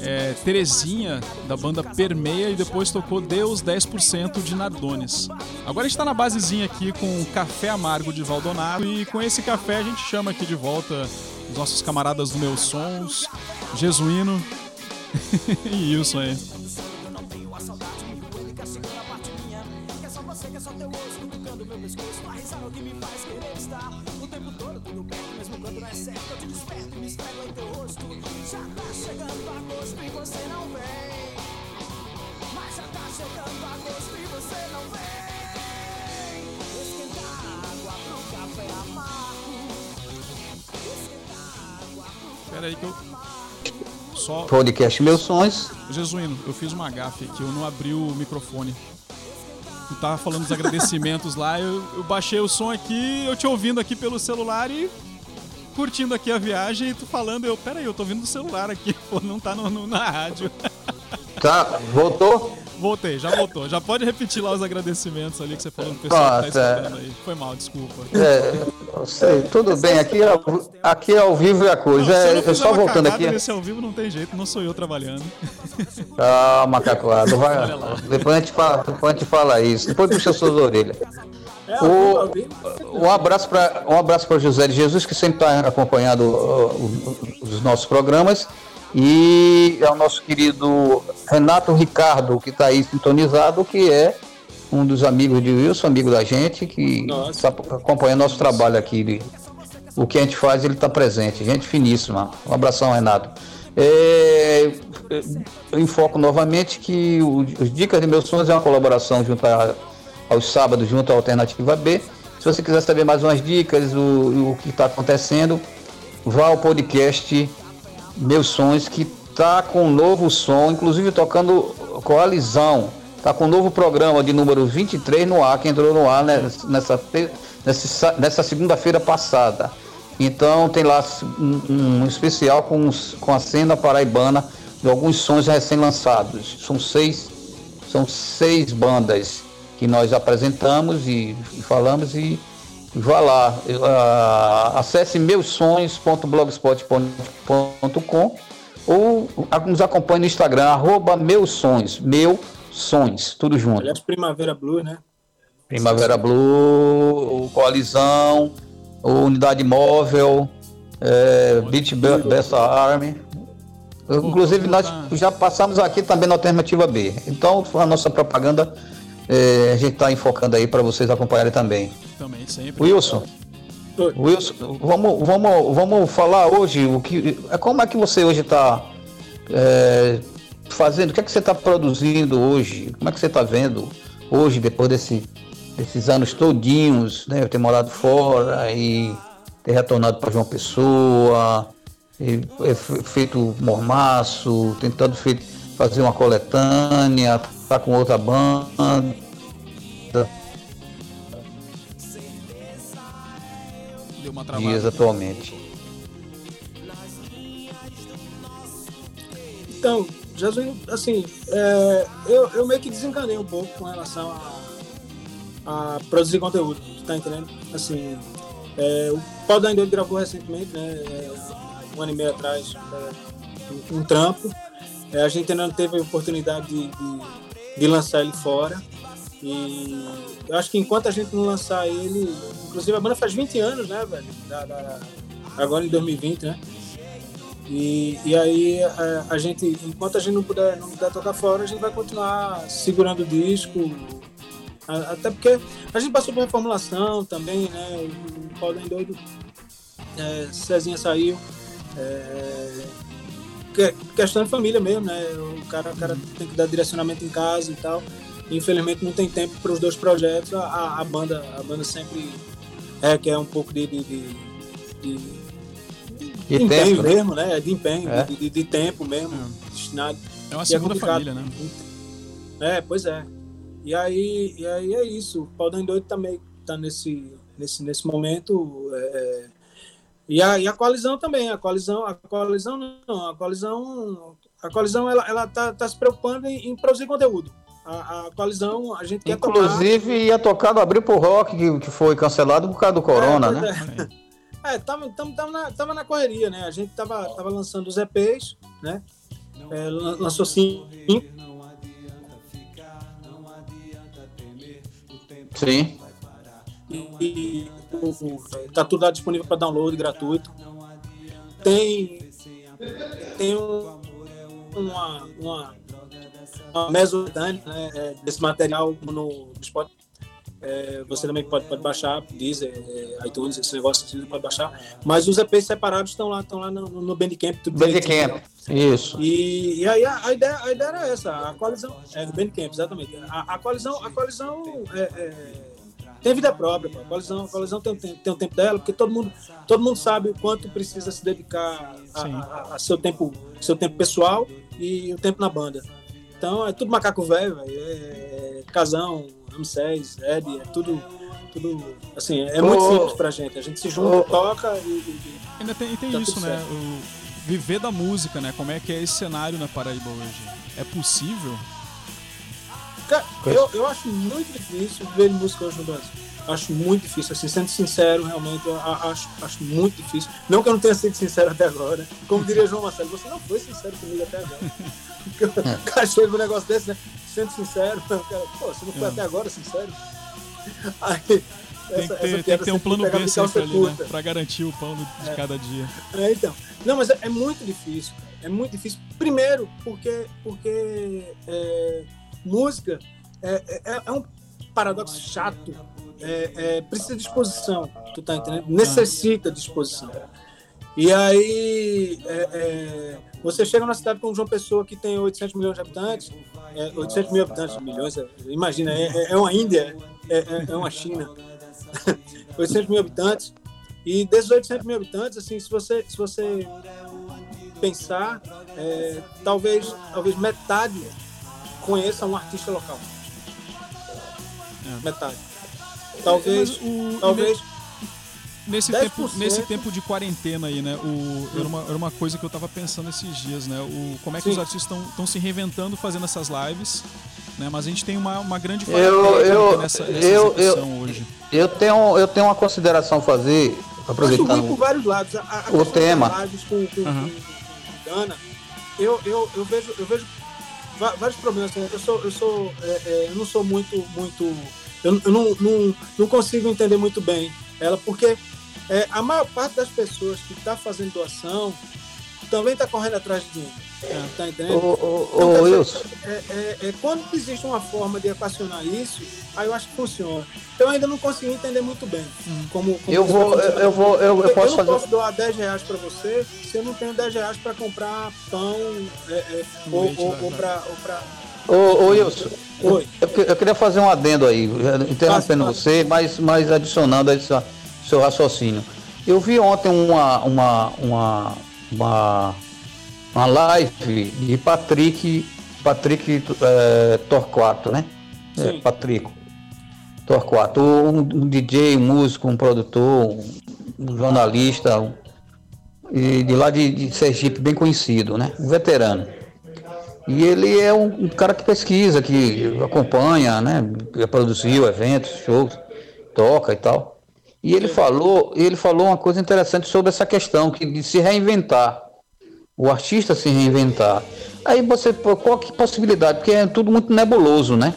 é, Terezinha, da banda Permeia, e depois tocou Deus 10% de Nardones. Agora a gente tá na basezinha aqui com Café Amargo de Valdonato, e com esse café a gente chama aqui de volta os nossos camaradas do Meus Sons, Jesuíno e Wilson aí. Podcast Meus Sonhos. Jesuíno, eu fiz uma gafe aqui, eu não abri o microfone. Tu tava falando dos agradecimentos lá, eu, eu baixei o som aqui, eu te ouvindo aqui pelo celular e curtindo aqui a viagem e tu falando, eu, peraí, eu tô ouvindo do celular aqui, pô, não tá no, no, na rádio. Tá, voltou? Voltei, já voltou. Já pode repetir lá os agradecimentos ali que você falou pro pessoal que tá Nossa, escutando aí. Foi mal, desculpa. É, eu sei, tudo bem, aqui é, ao- aqui é ao vivo e a coisa. Não, eu não É, só voltando aqui. nesse ao vivo não tem jeito, não sou eu trabalhando. Calma, Cacoado, vai. Olha lá. Depois a gente fala, depois a gente fala isso. Depois puxa suas orelhas. É, ao ao vivo. Um abraço para um abraço para José de Jesus que sempre está acompanhando uh, o- os nossos programas e é o nosso querido Renato Ricardo que está aí sintonizado que é um dos amigos de Wilson, amigo da gente que está acompanhando nosso trabalho aqui. O que a gente faz ele está presente, gente finíssima. Um abração Renato. É, eu enfoco novamente que o- os Dicas de Meus Sonhos é uma colaboração junto a, aos sábados junto à Alternativa B. Se você quiser saber mais umas dicas, o, o que está acontecendo, vá ao podcast Meus Sonhos, que está com um novo som, inclusive tocando Coalizão. Está com um novo programa de número 23 no ar, que entrou no ar nessa, nessa, nessa segunda-feira passada. Então tem lá um, um especial com, com a cena paraibana de alguns sons recém-lançados. São seis, são seis bandas que nós apresentamos e, e falamos e vá lá, eu, ah, acesse meussonhos.blogspot.com ou nos acompanhe no Instagram, arroba meus sonhos, meu sonhos, tudo junto. Aliás, Primavera Blue, né? Primavera Blue, o Coalizão, o Unidade Móvel, é, Beach Be- Best Army. Inclusive, nós já passamos aqui também na Alternativa B. Então, a nossa propaganda, é, a gente está enfocando aí para vocês acompanharem também. Também, sempre. Wilson, Wilson, vamos, vamos, vamos falar hoje o que, é como é que você hoje está fazendo, o que é que você está produzindo hoje, como é que você está vendo hoje depois desse, desses anos todinhos, né, ter morado fora e ter retornado para João Pessoa, e, e fe- feito mormaço, tentando fe- fazer uma coletânea, tá com outra banda. Dias atualmente. Então, Jesus, assim, é, eu, eu meio que desencanei um pouco com relação a, a produzir conteúdo, tu tá entendendo? Assim, é, o Pau da Indônia gravou recentemente, né, é, um ano e meio atrás, é, um, um trampo. É, a gente ainda não teve a oportunidade de, de, de lançar ele fora. E eu acho que enquanto a gente não lançar ele, inclusive a banda faz 20 anos, né, velho? Agora em 2020, né? E, e aí a, a gente, enquanto a gente não puder, não puder tocar fora, a gente vai continuar segurando o disco. Até porque a gente passou por reformulação também, né? O Paulo é doido, é, Cezinha saiu. É, que- questão de família mesmo, né? O cara, o cara tem que dar direcionamento em casa e tal. Infelizmente não tem tempo para os dois projetos. A, a- banda, a banda sempre requer um pouco de, de, de- de de empenho tempo, né? mesmo, né? De empenho, É. de, de- de tempo mesmo, destinado. É uma segunda complicado. família, né? É, pois é. E aí, e aí é isso. O Pau da Doido também tá nesse, nesse, nesse momento. é, E, a, e a coalizão também. A coalizão, a coalizão não, a coalizão, a coalizão ela, ela tá, tá se preocupando em, em produzir conteúdo. A, a coalizão, a gente quer Inclusive ia tocar no Abril pro Rock, que, que foi cancelado por causa do Corona, É, né? É, é tava, tava, tava, na, tava na correria, né? A gente tava, tava lançando os EPs, né? É, lan- lançou cinco, Sim. e, o- o- tá tudo lá disponível para download gratuito. Tem tem um, uma uma, uma mesodânia né, é, desse material no Spotify. É, você também pode, pode baixar, Deezer, é, iTunes, esse negócio você pode baixar. Mas os EPs separados estão lá, estão lá no, no Bandcamp. Tudo. Bandcamp. Isso. E, e aí a, a ideia, a ideia era essa, a coalizão, é do Bandcamp, exatamente. A, a coalizão, a coalizão é, é, tem vida própria, pô. a coalizão, a coalizão tem, tem, tem o tempo dela, porque todo mundo, todo mundo sabe o quanto precisa se dedicar a, a- a seu tempo, seu tempo pessoal e o tempo na banda. Então é tudo macaco velho, velho, é, é Casão, Ramsés, Ed, é tudo, tudo assim, é muito Ô, simples pra gente. A gente se junta, ô, toca e, e- Ainda tem, e tem Tá isso, né? O viver da música, né? Como é que é esse cenário na Paraíba hoje? É possível? Cara, eu, eu acho muito difícil ver música hoje no Brasil. Acho muito difícil, assim, sendo sincero, realmente, eu acho, acho muito difícil. Não que eu não tenha sido sincero até agora. Como diria João Marcelo, você não foi sincero comigo até agora. O cara chega um negócio desse, né? Sendo sincero, o cara, pô, você não foi É. até agora sincero? Aí, Tem essa- que ter, tem que ter um plano B sempre ali, né? Pra garantir o pão de cada dia. É, então. Não, mas é, é muito difícil. cara. É muito difícil. Primeiro, porque, porque é, música é, é, é um paradoxo chato. É, é, precisa de disposição, tu tá entendendo? Necessita de disposição. E aí, é, é, você chega numa cidade como João Pessoa, que tem 800 milhões de habitantes, é, 800 mil habitantes, milhões, é, imagina, é, é- é uma Índia, é, é- uma China. 800 mil habitantes, e desses 800 mil habitantes, assim, se você, se você pensar, talvez, talvez metade conheça um artista local. Metade. Talvez, talvez, Nesse 10%. tempo, nesse tempo de quarentena aí, né? O, era, uma, era uma coisa que eu tava pensando esses dias, né? O, como é que Sim. os artistas estão se reinventando fazendo essas lives, né? Mas a gente tem uma, uma grande Eu- eu- nessa, nessa eu- execução hoje. Eu tenho, eu tenho uma consideração a fazer, ruim por aproveitando. vários lados. A, a o tema. com, com, Aham. com Dana, eu, eu, eu vejo, eu vejo vários problemas. né? Eu sou, eu sou, é, é, eu não sou muito, muito, eu, eu não, não, não consigo entender muito bem ela, porque é, a maior parte das pessoas que está fazendo doação também está correndo atrás de dinheiro. Tá Ô, entendendo? ô, Então, ô, dizer, Wilson, é, é, é, quando existe uma forma de equacionar isso, aí eu acho que funciona. Então eu ainda não consegui entender muito bem como, como eu vou, eu, eu vou, eu, eu posso não fazer. posso doar 10 reais para você se eu não tenho 10 reais para comprar pão é, é, ou, Leite, ou, ou para. Ou pra... Ô, ô, Wilson, Oi. eu, eu queria fazer um adendo aí, interrompendo você, mas, mas adicionando aí seu, raciocínio. Eu vi ontem uma, uma, uma, uma, uma live de Patrick, Patrick é, Torquato, né? É. Patrico Torquato, um, um DJ, um músico, um produtor, um, jornalista, um- e de lá de, de Sergipe, bem conhecido, né? Um veterano. E ele é um, um cara que pesquisa, que acompanha, né? Produziu eventos, shows, toca e tal. E ele falou, ele falou uma coisa interessante sobre essa questão que de se reinventar, o artista se reinventar. Aí você, qual que possibilidade? Porque é tudo muito nebuloso, né?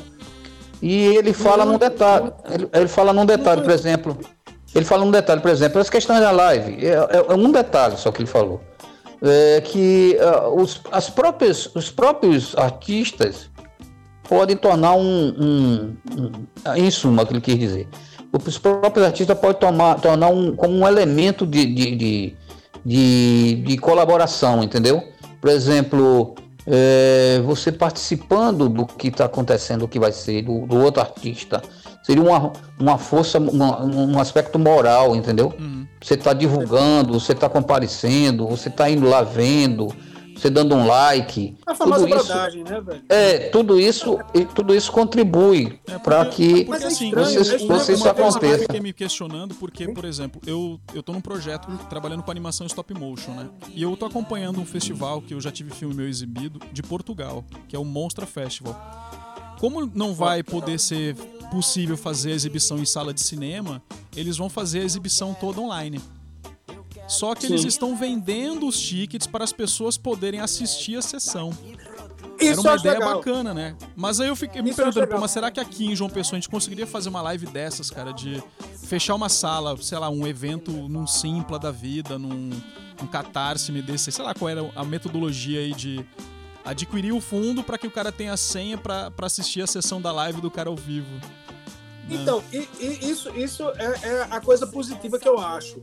E ele fala num detalhe, ele, ele fala num detalhe, por exemplo, ele fala num detalhe, por exemplo, as questões da live, é, é- é um detalhe só que ele falou é, que ah, os, as próprias, os próprios artistas podem tornar um, um, um- em suma, aquilo que ele quis dizer, os próprios artistas podem tomar, tornar um, como um elemento de, de, de, de, de colaboração, entendeu? Por exemplo, é, você participando do que está acontecendo, do que vai ser, do, do outro artista, seria uma, uma força, uma- um aspecto moral, entendeu? Uhum. Você está divulgando, você está comparecendo, você está indo lá vendo, você dando um like. A famosa tudo isso, né, velho? é, tudo isso, e tudo isso contribui É, para que Porque é assim, vocês- é como isso coisa aconteça. Eu fiquei me questionando porque, por exemplo, eu, eu tô num projeto trabalhando com animação stop motion, né? E eu tô acompanhando um festival que eu já tive filme meu exibido de Portugal, que é o Monstra Festival. como não vai poder ser possível fazer a exibição em sala de cinema, eles vão fazer a exibição toda online. Só que eles Sim. estão vendendo os tickets para as pessoas poderem assistir a sessão. Isso Era uma ideia legal. bacana, né? Mas aí eu fiquei me Isso perguntando, pô, mas será que aqui em João Pessoa a gente conseguiria fazer uma live dessas, cara? De fechar uma sala, sei lá, um evento num Simpla da vida, num, num Catarse, me desse, sei lá qual era a metodologia aí de adquirir o fundo para que o cara tenha a senha para assistir a sessão da live do cara ao vivo. né? Então, e- e isso, isso é, é a coisa positiva que eu acho.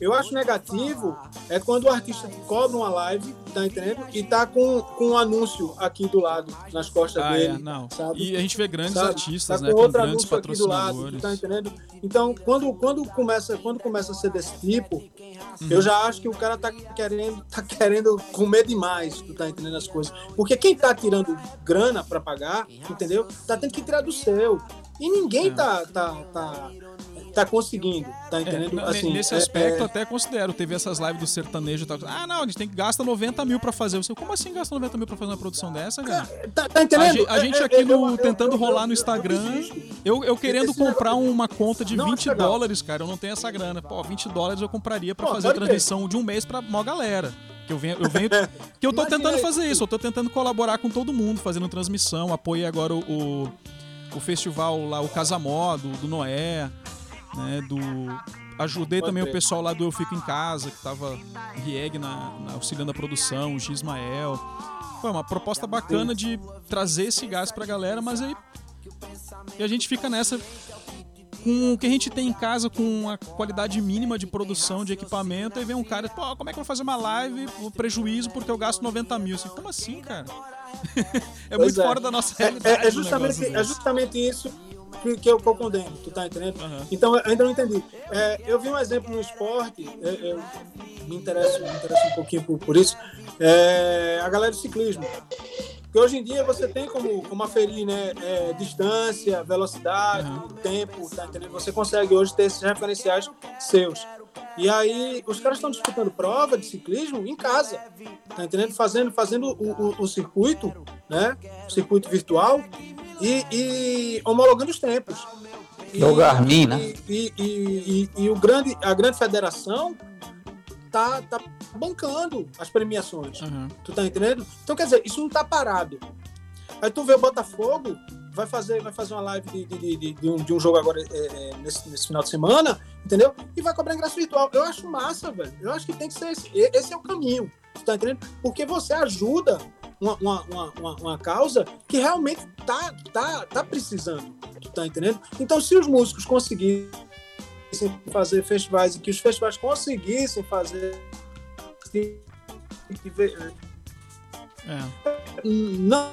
Eu acho negativo é quando o artista cobra uma live, tá entendendo? E tá com, com um anúncio aqui do lado, nas costas Ah, dele. é, não. sabe? E a gente vê grandes sabe? artistas, tá né? com outro grandes anúncio aqui do lado, tá entendendo? Então, quando, quando, começa, quando começa a ser desse tipo, Uhum. eu já acho que o cara tá querendo, tá querendo comer demais, tu tá entendendo as coisas. Porque quem tá tirando grana pra pagar, entendeu? Tá tendo que tirar do seu. E ninguém É. tá, tá, tá, tá conseguindo, tá É, entendendo? n- assim, nesse é- aspecto, é- até considero. Teve essas lives do sertanejo e tal. Ah, não, a gente tem que gastar 90 mil pra fazer. Você, como assim gasta 90 mil pra fazer uma produção dessa, cara? Tá, tá A entendendo? gente, a gente É, é, aqui no, tentando rolar no Instagram, eu, eu querendo comprar uma conta de Não, 20 acho legal. dólares, cara, eu não tenho essa grana. Pô, 20 dólares eu compraria pra fazer a transmissão de um mês pra maior galera. Que eu venho, eu venho que eu tô tentando fazer isso, eu tô tentando colaborar com todo mundo, fazendo transmissão, apoiei agora o, o, o festival lá, o Casamó, do, do Noé, né, do... Ajudei também o pessoal lá do Eu Fico em Casa, que tava Rieg na, na auxiliando a produção, o Gismael. Foi uma proposta bacana de trazer esse gás pra galera, mas aí e a gente fica nessa com o que a gente tem em casa, com a qualidade mínima de produção de equipamento, aí vem um cara, pô, como é que eu vou fazer uma live, o prejuízo porque eu gasto 90 mil? Assim, como assim, cara? é Pois muito é. fora da nossa É, realidade. é um justamente, é justamente isso que, que eu, que eu condeno, tu tá entendendo? Aham. Então, eu ainda não entendi. É, eu vi um exemplo no esporte, é, eu me interesso, me interesso um pouquinho por, por isso, é, a galera do ciclismo. Porque hoje em dia você tem como, como aferir né, é, distância, velocidade, Uhum. tempo, tá entendendo? Você consegue hoje ter esses referenciais seus. E aí, os caras estão disputando prova de ciclismo em casa, tá entendendo? Fazendo, fazendo o, o- o circuito, né? O circuito virtual e, e homologando os tempos. É o Garmin, né? E, e- e- e- e o grande, a grande federação tá, tá bancando as premiações. Aham. Tu tá entendendo? Então, quer dizer, isso não tá parado. Aí tu vê o Botafogo, vai fazer, vai fazer uma live de, de, de, de um, de um jogo agora é, é, nesse, nesse final de semana, entendeu? E vai cobrar ingresso virtual. Eu acho massa, velho. Eu acho que tem que ser esse. E- Esse é o caminho. Tu tá entendendo? Porque você ajuda uma, uma, uma, uma- causa que realmente tá, tá, tá precisando. Tu tá entendendo? Então, se os músicos conseguissem fazer festivais e que os festivais conseguissem fazer É. não,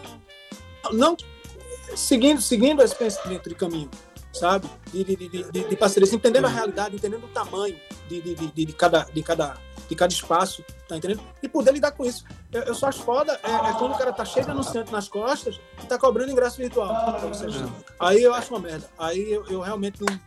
não seguindo, seguindo esse pensamento de caminho, sabe? De, de, de, de, de parcerias, entendendo a realidade, entendendo o tamanho de, de, de, de, cada, de, cada, de cada espaço, tá entendendo? E poder lidar com isso. Eu, eu só acho foda é, é quando o cara tá cheio de anunciante nas costas e tá cobrando ingresso virtual. assistir. Aí eu acho uma merda. Aí eu, eu realmente não.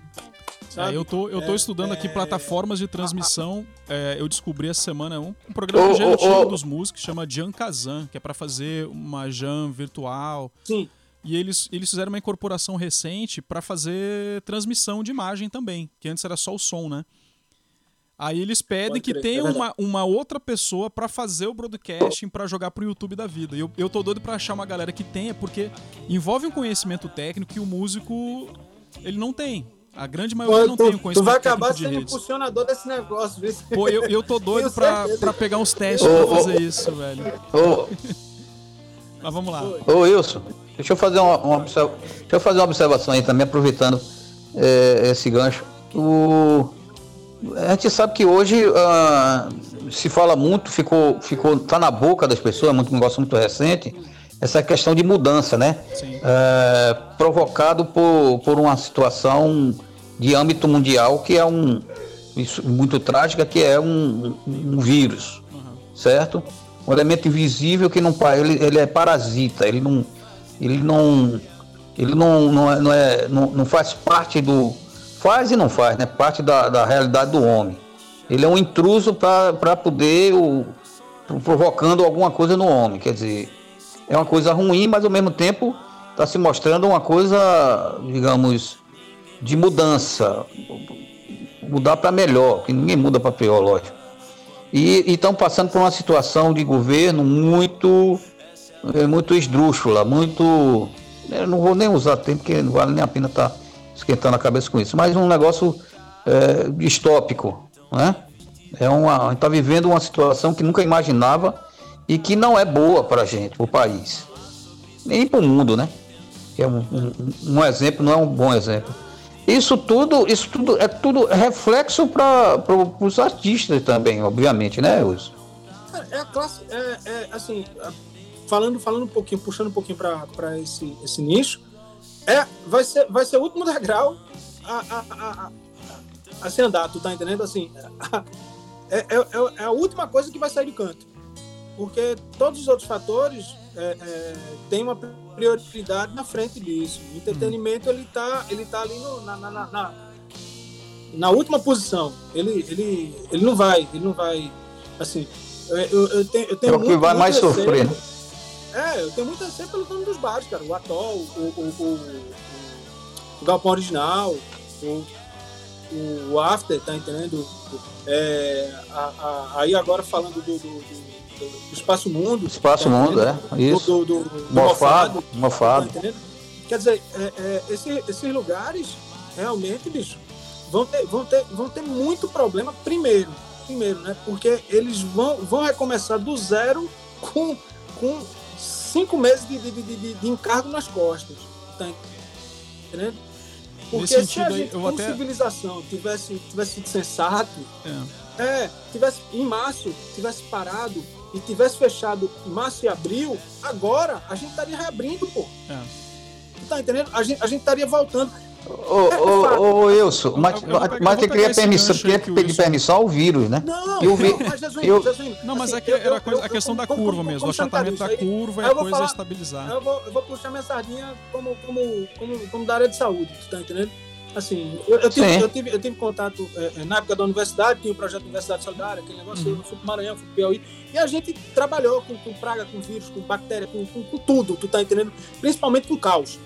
Sabe? É, eu tô, eu tô É, estudando aqui é, plataformas de transmissão. É, eu descobri essa semana um, um programa que é ô, antigo ô. dos músicos, chama Jan Kazan, que é pra fazer uma jam virtual. Sim. E eles, eles fizeram uma incorporação recente pra fazer transmissão de imagem também, que antes era só o som, né? Aí eles pedem que tenha é uma, uma outra pessoa pra fazer o broadcasting pra jogar pro YouTube da vida. E eu, eu tô doido pra achar uma galera que tenha, porque envolve um conhecimento técnico que o músico ele não tem. A grande maioria não tu, tem o tu conhecimento vai acabar sendo redes. impulsionador desse negócio, viu? Pô, eu, eu tô doido pra, pra pegar uns testes Ô, pra fazer isso, velho. Ô, Mas vamos lá. ô Wilson, deixa eu fazer uma, uma deixa eu fazer uma observação aí também, aproveitando é, esse gancho. O, a gente sabe que hoje ah, se fala muito, ficou, ficou, tá na boca das pessoas, é muito um negócio muito recente, essa questão de mudança, né? É, provocado por, por uma situação de âmbito mundial que é um muito trágica, que é um, um vírus, certo? Um elemento invisível que não ele, ele é parasita, ele não ele não ele não não, é, não, é, não, não faz parte do faz e não faz, né? Parte da, da realidade do homem. Ele é um intruso para poder o, provocando alguma coisa no homem, quer dizer, é uma coisa ruim, mas ao mesmo tempo está se mostrando uma coisa, digamos, de mudança, mudar para melhor, que ninguém muda para pior, lógico. E estão passando por uma situação de governo muito, é, muito esdrúxula, muito. Eu não vou nem usar tempo, porque não vale nem a pena estar tá esquentando a cabeça com isso, mas um negócio é, distópico, né? É uma, está vivendo uma situação que nunca imaginava e que não é boa para a gente, para o país, nem para o mundo, né? É um, um, um exemplo, não é um bom exemplo. Isso tudo, isso tudo é tudo reflexo para os artistas também, obviamente, né, Wilson? É, é a classe, é, é, assim, falando, falando um pouquinho, puxando um pouquinho para esse, esse nicho, é, vai, ser, vai ser o último degrau a, a, a, a, se andar, tu tá entendendo? Assim, é, é, é, a última coisa que vai sair do canto. Porque todos os outros fatores é, é, têm uma prioridade na frente disso. O entretenimento ele tá, ele tá ali na, na, na, última posição. Ele, ele, ele não vai, ele não vai. Assim, eu, eu tenho, eu tenho é o que vai mais sofrer. É, eu tenho muito receio pelo nome dos bares, cara. O Atol, o, o, o, o Galpão Original, o, o After, tá entendendo? É, a, a, aí agora falando do, do, do do Espaço Mundo. Espaço tá Mundo, é. Isso. Do, do, do mofado. mofado. Tá Quer dizer, é, é, esse, esses lugares, realmente, bicho, vão ter, vão, ter, vão ter muito problema primeiro. Primeiro, né? Porque eles vão, vão recomeçar do zero com, com cinco meses de, de, de, de encargo nas costas. Tá entendendo? Porque se a gente, como até... civilização, tivesse, tivesse sido sensato, é. é. tivesse em março, tivesse parado e tivesse fechado março e abril, agora a gente estaria reabrindo, pô. É. Tá entendendo? A gente, a gente estaria voltando. Ô, é, ô, ô, Wilson, mas, mas você queria permissão, queria pedir permissão ao vírus, né? Não, eu vi, mas Jesus, eu, Jesus, não, mas assim, é era a, coisa, a questão da curva mesmo, o achatamento da curva e a coisa falar, estabilizar. Eu vou, eu vou puxar minha sardinha como, como, como, como da área de saúde, tá entendendo? Assim, eu, eu, tive, eu, tive, eu tive contato é, é, na época da universidade, tinha o projeto Universidade Solidária, aquele negócio, uhum. eu fui pro Maranhão, fui pro Piauí, e a gente trabalhou com, com praga, com vírus, com bactéria, com, com, com, tudo, tu tá entendendo? Principalmente com caos.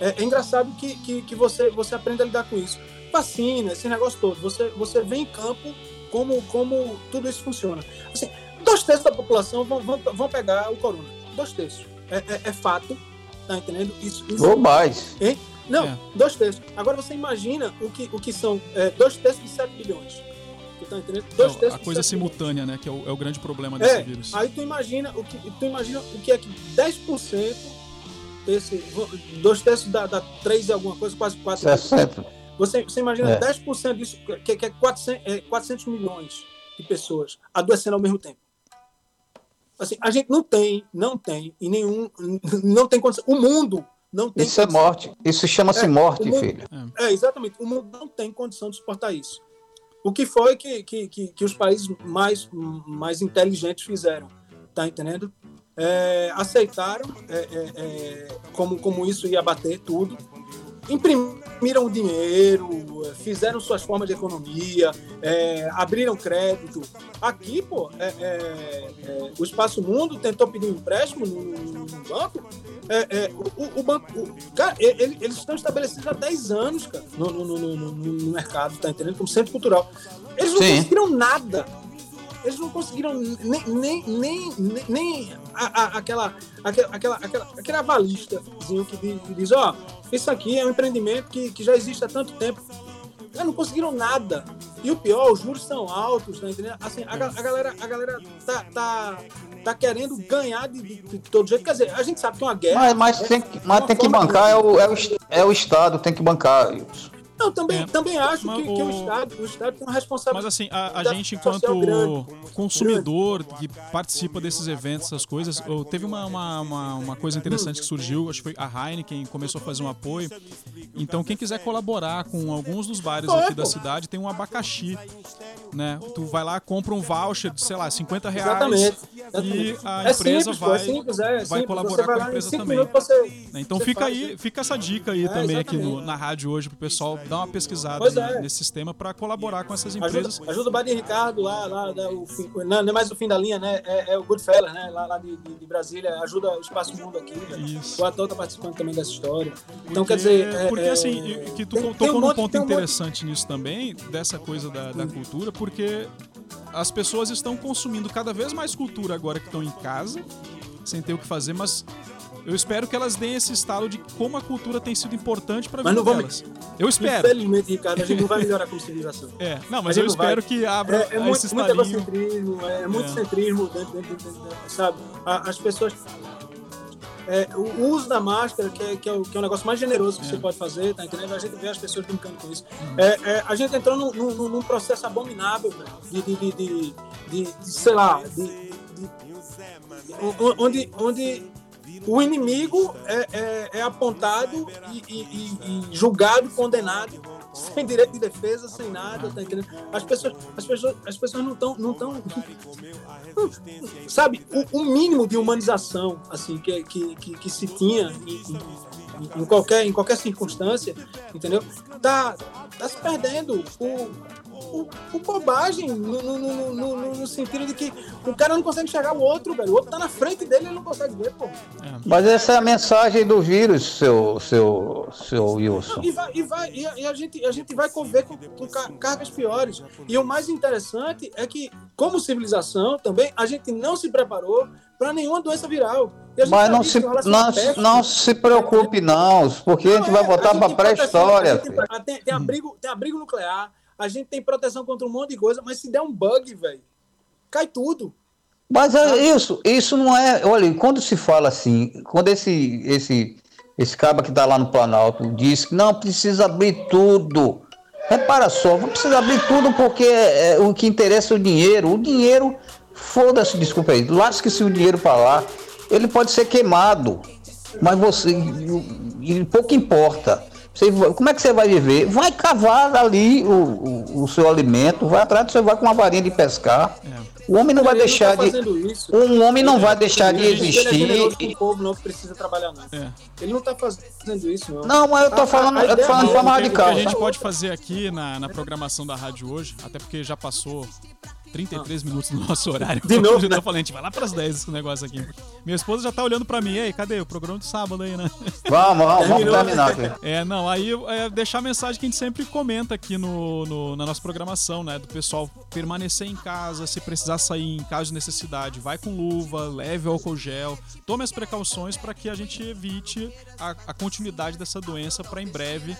É, é, engraçado que, que, que você, você aprende a lidar com isso. Vacina, esse negócio todo, você, você vê em campo como, como tudo isso funciona. Assim, dois terços da população vão, vão, vão pegar o corona. Dois terços. É, é, é fato, tá entendendo? Isso, isso, Ou mais. Hein? Não, é. dois terços. Agora você imagina o que, o que são é, dois terços de 7 bilhões. Tá entendendo? Dois Não, a coisa simultânea, né? Que é o, é o, grande problema desse é, vírus. Aí tu imagina o que, tu imagina o que é que 10% desse. Dois terços dá, dá 3 e alguma coisa, quase 4. 60. Você, você imagina é. 10% disso, que, que é, 400, é 400 milhões de pessoas adoecendo ao mesmo tempo. Assim, a gente não tem, não tem, e nenhum, não tem condição. O mundo não tem isso é condição. é morte. Isso chama-se é, morte, mundo, filho. É, exatamente. O mundo não tem condição de suportar isso. O que foi que, que, que, que os países mais, mais inteligentes fizeram? Tá entendendo? É, aceitaram é, é, é como, como isso ia bater tudo imprimiram dinheiro, fizeram suas formas de economia, é, abriram crédito. Aqui, pô, é, é, é o Espaço Mundo tentou pedir um empréstimo no, no, no banco. É, é, o, o, banco, o, cara, ele, eles estão estabelecidos há 10 anos, cara, no, no, no, mercado, tá entendendo? Como centro cultural. Eles não Sim. conseguiram nada eles não conseguiram nem, nem, nem, nem a, a, aquela, aquela, aquela, aquela, aquele avalistazinho que diz, ó, oh, isso aqui é um empreendimento que, que já existe há tanto tempo. Eles não conseguiram nada. E o pior, os juros são altos, tá entendendo? Assim, a, a galera, a galera tá, tá, tá querendo ganhar de, de, de, todo jeito. Quer dizer, a gente sabe que uma guerra. Mas, mas é, tem, que, mas tem que bancar, é o, é, o, é o Estado, tem que bancar. Isso. Não, também, é, também acho que, o... que, o, Estado, o Estado tem uma responsabilidade. Mas assim, a, a gente, enquanto grande, consumidor grande. que participa desses eventos, essas coisas, teve uma, uma, uma, uma, coisa interessante que surgiu, acho que foi a Heineken começou a fazer um apoio. Então, quem quiser colaborar com alguns dos bares aqui da cidade, tem um abacaxi. Né? Tu vai lá, compra um voucher de, sei lá, 50 reais. Exatamente. E a é empresa simples, vai, é simples, é, vai colaborar com a empresa também. Você, então fica aí, fica essa dica aí é, também exatamente. aqui no, na rádio hoje pro pessoal dar uma pesquisada é. nesse sistema para colaborar com essas Ajuda, empresas. ajuda o Badinho Ricardo lá, lá da- o não, não é mais o fim da linha, né? É, é o Goodfellas, né? Lá, lá de, de- Brasília, ajuda o Espaço Mundo aqui. né? Isso. O ator tá participando também dessa história. Então, Porque- quer dizer. é- porque é- assim, que tu tem- tocou um num ponto um interessante nisso também, dessa coisa da, da cultura, porque as pessoas estão consumindo cada vez mais cultura agora que estão em casa, sem ter o que fazer, mas eu espero que elas deem esse estalo de como a cultura tem sido importante para a vida não vamos- delas. Eu espero. Infelizmente, Ricardo, a gente não vai melhorar como civilização. É, não, mas eu não vai. espero que abra É, é muito, esse muito egocentrismo, é, muito É. centrismo dentro, dentro, dentro, sabe? As pessoas. é, o uso da máscara, que é, que é o, que é o negócio mais generoso que É. você pode fazer, tá entendendo? A gente vê as pessoas brincando com isso. Uhum. É, é, a gente entrou num, num- num processo abominável, velho, de, de, de, de, de- de, sei lá, de, onde, onde o inimigo é, é- é apontado e, e- e- julgado, condenado, sem direito de defesa, sem nada, tá? As pessoas, as pessoas, as pessoas não estão, não estão, sabe, o, o mínimo de humanização, assim, que, que, que, que se tinha em, em- em qualquer, em qualquer circunstância, entendeu? Tá, tá se perdendo o, o bobagem no, no, no, no- sentido de que o cara não consegue enxergar o outro, velho. O outro tá na frente dele e ele não consegue ver, pô. Mas essa é a mensagem do vírus, seu, seu, seu Wilson. E, vai, e, vai, e, a, e a gente, a gente vai conviver com, com ca- cargas piores. E o mais interessante é que, como civilização também, a gente não se preparou para nenhuma doença viral. Mas já não se, não, peste- não se preocupe, não, porque a gente vai é, voltar gente para pré-história. a. Tem, tem, tem abrigo, tem abrigo nuclear, a gente tem proteção contra um monte de coisa, mas se der um bug, velho, cai tudo. Mas é isso, isso não é. Olha, quando se fala assim, quando esse esse esse caba que está lá no Planalto diz que não precisa abrir tudo. Repara só, não precisa abrir tudo porque é, o que interessa é o dinheiro. O dinheiro, foda-se, desculpa aí, lasque-se o dinheiro para lá. Ele pode ser queimado, mas você. E pouco importa. Você, como é que você vai viver? Vai cavar ali o, o, o seu alimento, vai atrás, você vai com uma varinha de pescar. O homem não vai Ele deixar tá de. isso. Um homem não vai deixar de Ele é existir. o povo, não precisa trabalhar, não. É. Ele não tá fazendo isso, não. Não, mas eu tô A- falando, a eu tô falando de forma O que- O que radical. a gente pode fazer aqui na, na programação da rádio hoje, até porque já passou 33 minutos do nosso horário. De novo, Eu né? falando, a gente vai lá pras 10 esse negócio aqui. Minha esposa já tá olhando pra mim, ei, cadê o programa de sábado aí, né? Vamos, vamos, vamos terminar aqui. É, não, aí é deixar a mensagem que a gente sempre comenta aqui no, no- na nossa programação, né? Do pessoal permanecer em casa, se precisar sair em caso de necessidade, vai com luva, leve álcool gel, tome as precauções para que a gente evite a, a continuidade dessa doença para em breve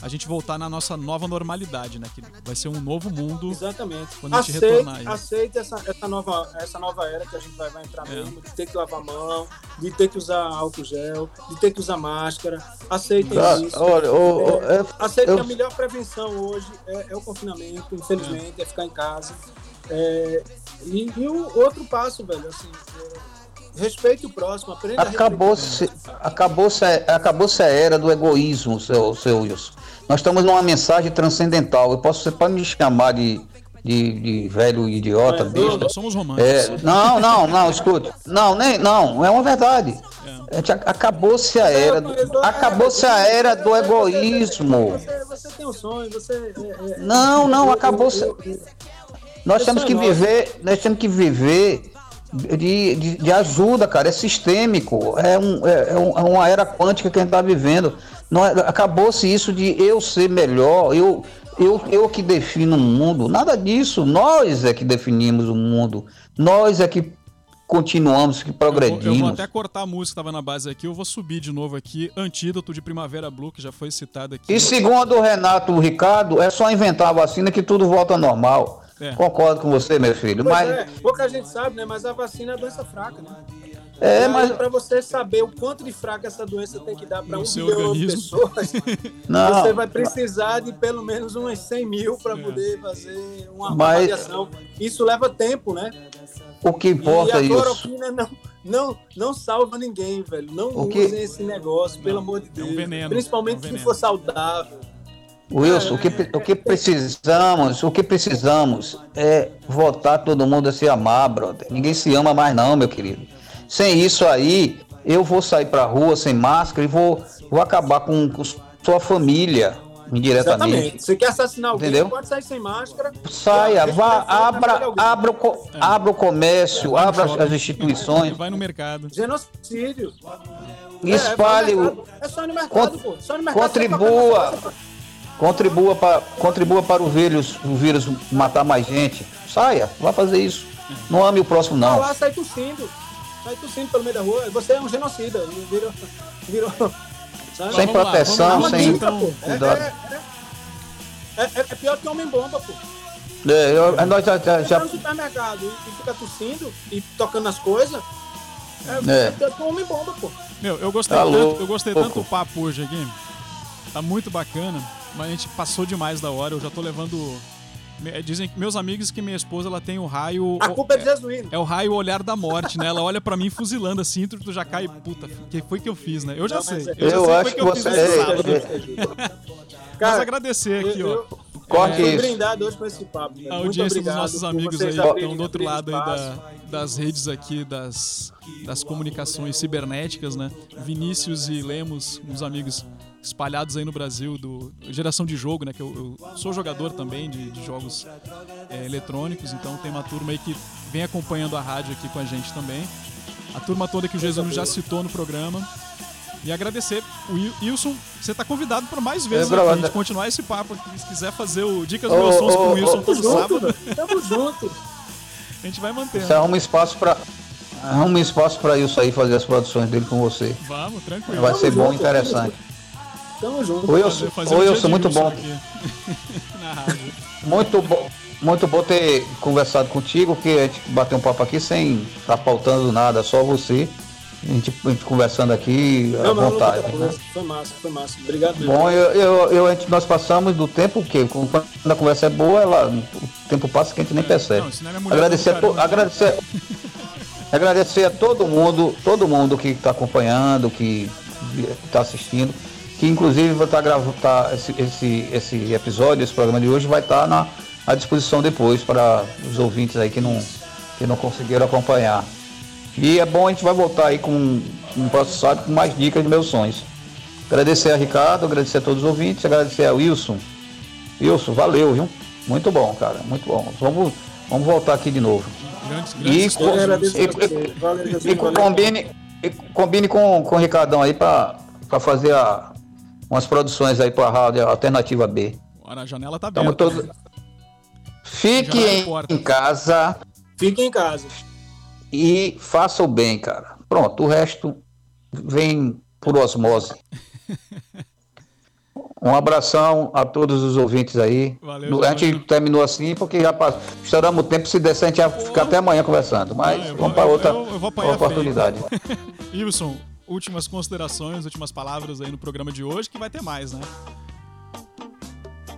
a gente voltar na nossa nova normalidade, né? Que vai ser um novo mundo. Exatamente. Quando a gente aceite retornar aí. aceite essa, essa, nova, essa nova era que a gente vai, vai entrar É. mesmo, de ter que lavar a mão, de ter que usar álcool gel, de ter que usar máscara. Aceitem Tá, isso. olha, ô, é- Aceite eu- que a melhor prevenção hoje é, é o confinamento, infelizmente, é ficar em casa. É, e, e o outro passo, velho, assim, é, respeite o próximo, aprenda a respeitar. Acabou-se acabou-se a- acabou-se a era do egoísmo, seu, seu Wilson. Nós estamos numa mensagem transcendental. Eu posso, você pode me chamar de, de, de velho idiota, É, besta. Nós somos românticos. É, não, não, não, escute. Não, nem, não, é uma verdade. É. Acabou-se a era, do- acabou-se a era do egoísmo. Você, você tem um sonho, você. é, é, Não, não, acabou-se. Nós temos que viver, nós temos que viver de, de, de ajuda, cara. É sistêmico. É, um, é, é um- é uma era quântica que a gente está vivendo. Não é- Acabou-se isso de eu ser melhor, eu, eu, eu que defino o mundo. Nada disso. Nós é que definimos o mundo. Nós é que continuamos, que Eu vou, eu vou progredimos. até cortar a música que tava na base aqui, eu vou subir de novo aqui. Antídoto de Primavera Blue, que já foi citado aqui. E segundo o Renato o Ricardo, é só inventar a vacina que tudo volta ao normal. É. Concordo com você, meu filho. Pois Mas é, pouca gente sabe, né? Mas a vacina é doença fraca, né? É, E aí, mas- Pra você saber o quanto de fraca essa doença tem que dar para um seu milhão organismo. de pessoas, Não. você vai precisar de pelo menos umas 100 mil para poder fazer uma Mas- avaliação. Isso leva tempo, né? o que E importa a é isso. cloroquina não, não, não salva ninguém, velho. Não O que- usem esse negócio, pelo amor de é um Deus. veneno, Principalmente é um se for saudável. Wilson, o que, o que precisamos, o que precisamos é votar todo mundo a se amar, brother. Ninguém se ama mais não, meu querido. Sem isso aí, eu vou sair pra rua sem máscara e vou, vou acabar com, com sua família. indiretamente. Exatamente. Você quer assassinar alguém, Entendeu? pode sair sem máscara. Saia, vá, abra, abra, o, co- abra o comércio, Vai no abra as- shopping. as instituições, Vai no mercado. Genocídio. espalhe, é, vai no o-. É só no mercado, Cont- pô. Só no mercado contribua, contribua para, contribua para o vírus, o vírus matar mais gente. Saia, vá fazer isso. Não ame o próximo, Tá não. lá, sai tossindo. Sai tossindo pelo meio da rua. Você é um genocida. Virou. virou sabe? Sem proteção, lá, sem. então. É, cuidado. é, é, é, é pior que homem-bomba, pô. É, eu- nós já, já, já- no supermercado e, e fica tossindo e tocando nas coisas. É, É. é pior que um homem-bomba, pô. Meu, eu gostei, Tá tanto, louco. eu gostei tanto do papo hoje aqui. Tá muito bacana, mas a gente passou demais da hora. Eu já tô levando. Me- Dizem que meus amigos que minha esposa ela tem o raio. A culpa é de Jesuíno. É o raio olhar da morte, né? Ela olha pra mim fuzilando assim, tu, tu já cai, puta, que foi que eu fiz, né? Eu já Não, sei. Eu, é- já Eu sei acho foi que eu fiz você- esse é, sábado. é, Mas Cara, agradecer aqui, eu, ó. Corte Fui isso. brindado hoje com esse papo. A audiência dos nossos amigos aí que estão do outro lado aí da, das redes aqui, das, das comunicações cibernéticas, né? Vinícius e Lemos, uns amigos espalhados aí no Brasil, do Geração de Jogo, né? Que eu, eu sou jogador também de, de jogos é, eletrônicos, então tem uma turma aí que vem acompanhando a rádio aqui com a gente também. A turma toda que o Jesus já citou no programa. E agradecer. O Il- Wilson, você tá convidado para mais vezes É, aqui, a gente continuar esse papo. Se quiser fazer o Dicas Ô, Meus Sons ô, com o Wilson ô, todo sábado, junto, velho. Tamo junto. a gente vai mantendo. Você arruma espaço para arruma espaço para isso aí fazer as produções dele com você. Vamos, tranquilo. Vai ser bom, junto, interessante. Tamo junto. Fazer um dia Wilson, de muito bom. Muito bom. Muito bom ter conversado contigo, que a gente bateu um papo aqui sem estar pautando nada, só você. A gente, a gente conversando aqui à Não, não, não, vontade. não, né? Foi massa, foi massa. Obrigado mesmo. Bom, eu, eu, eu- a gente- nós passamos do tempo que quando a conversa é boa, ela, o tempo passa que a gente nem percebe. Não, é agradecer, a to, caramba. agradecer, agradecer a todo mundo, todo mundo que está acompanhando, que está assistindo, que inclusive vai estar gravando tá, esse, esse, esse episódio, esse programa de hoje vai estar na, à disposição depois para os ouvintes aí que não, que não conseguiram acompanhar. E é bom, a gente vai voltar aí com um próximo sábado com mais dicas de meus sonhos. Agradecer a Ricardo, agradecer a todos os ouvintes, agradecer a Wilson. Wilson, valeu, viu? Muito bom, cara, muito bom. Vamos, vamos voltar aqui de novo. Grandes, E, grandes e- e co- valeu. combine, e combine com, com o Ricardão aí para fazer a- umas produções aí para a Rádio Alternativa B. Ora, a janela tá aberta. todos. Fique em, porta. casa Fique em casa. e faça o bem, cara. Pronto, o resto vem por osmose. Um abração a todos os ouvintes aí. Valeu, No- a gente terminou assim porque já passou. Estouramos o tempo, se der, a gente ia ficar até amanhã conversando. Mas Ah, vamos para outra eu- eu oportunidade. Wilson, últimas considerações, últimas palavras aí no programa de hoje, que vai ter mais, né?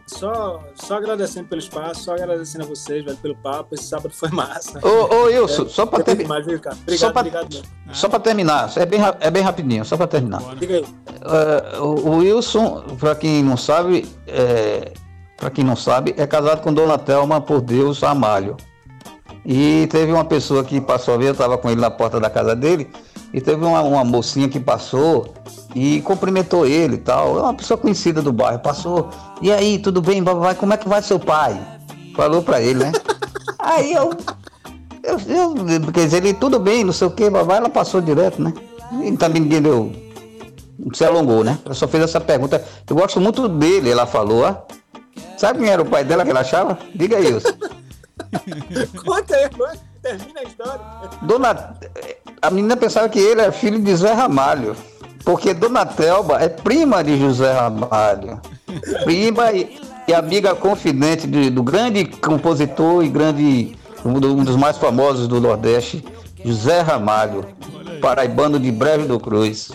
Só, só agradecendo pelo espaço, só agradecendo a vocês, velho, pelo papo. Esse sábado foi massa. Ô, ô Wilson, só para terminar. mais, viu, cara? Obrigado, Só pra- obrigado mesmo. Só para terminar, é bem, é bem rapidinho, só para terminar. Diga aí. É, o Wilson, para quem não sabe, é, para quem não sabe, é casado com Dona Thelma por Deus Amalho. E teve uma pessoa que passou a ver, eu estava com ele na porta da casa dele, e teve uma, uma mocinha que passou e cumprimentou ele e tal. É uma pessoa conhecida do bairro, passou. E aí, tudo bem, vai, como é que vai seu pai? Falou para ele, né? Aí eu, eu, eu, quer dizer, ele, tudo bem, não sei o que, vai, ela passou direto, né? E também ninguém deu, não se alongou, né? Ela só fez essa pergunta. Eu gosto muito dele, ela falou, ó. Sabe quem era o pai dela que ela achava? Diga aí, Wilson. Conta aí, conta. Termina a história. Dona... A menina pensava que ele era filho de Zé Ramalho. Porque Dona Telba é prima de José Ramalho. Prima e, e amiga confidente de- do grande compositor e grande. Um do- dos mais famosos do Nordeste, José Ramalho. Paraibano de Breve do Cruz.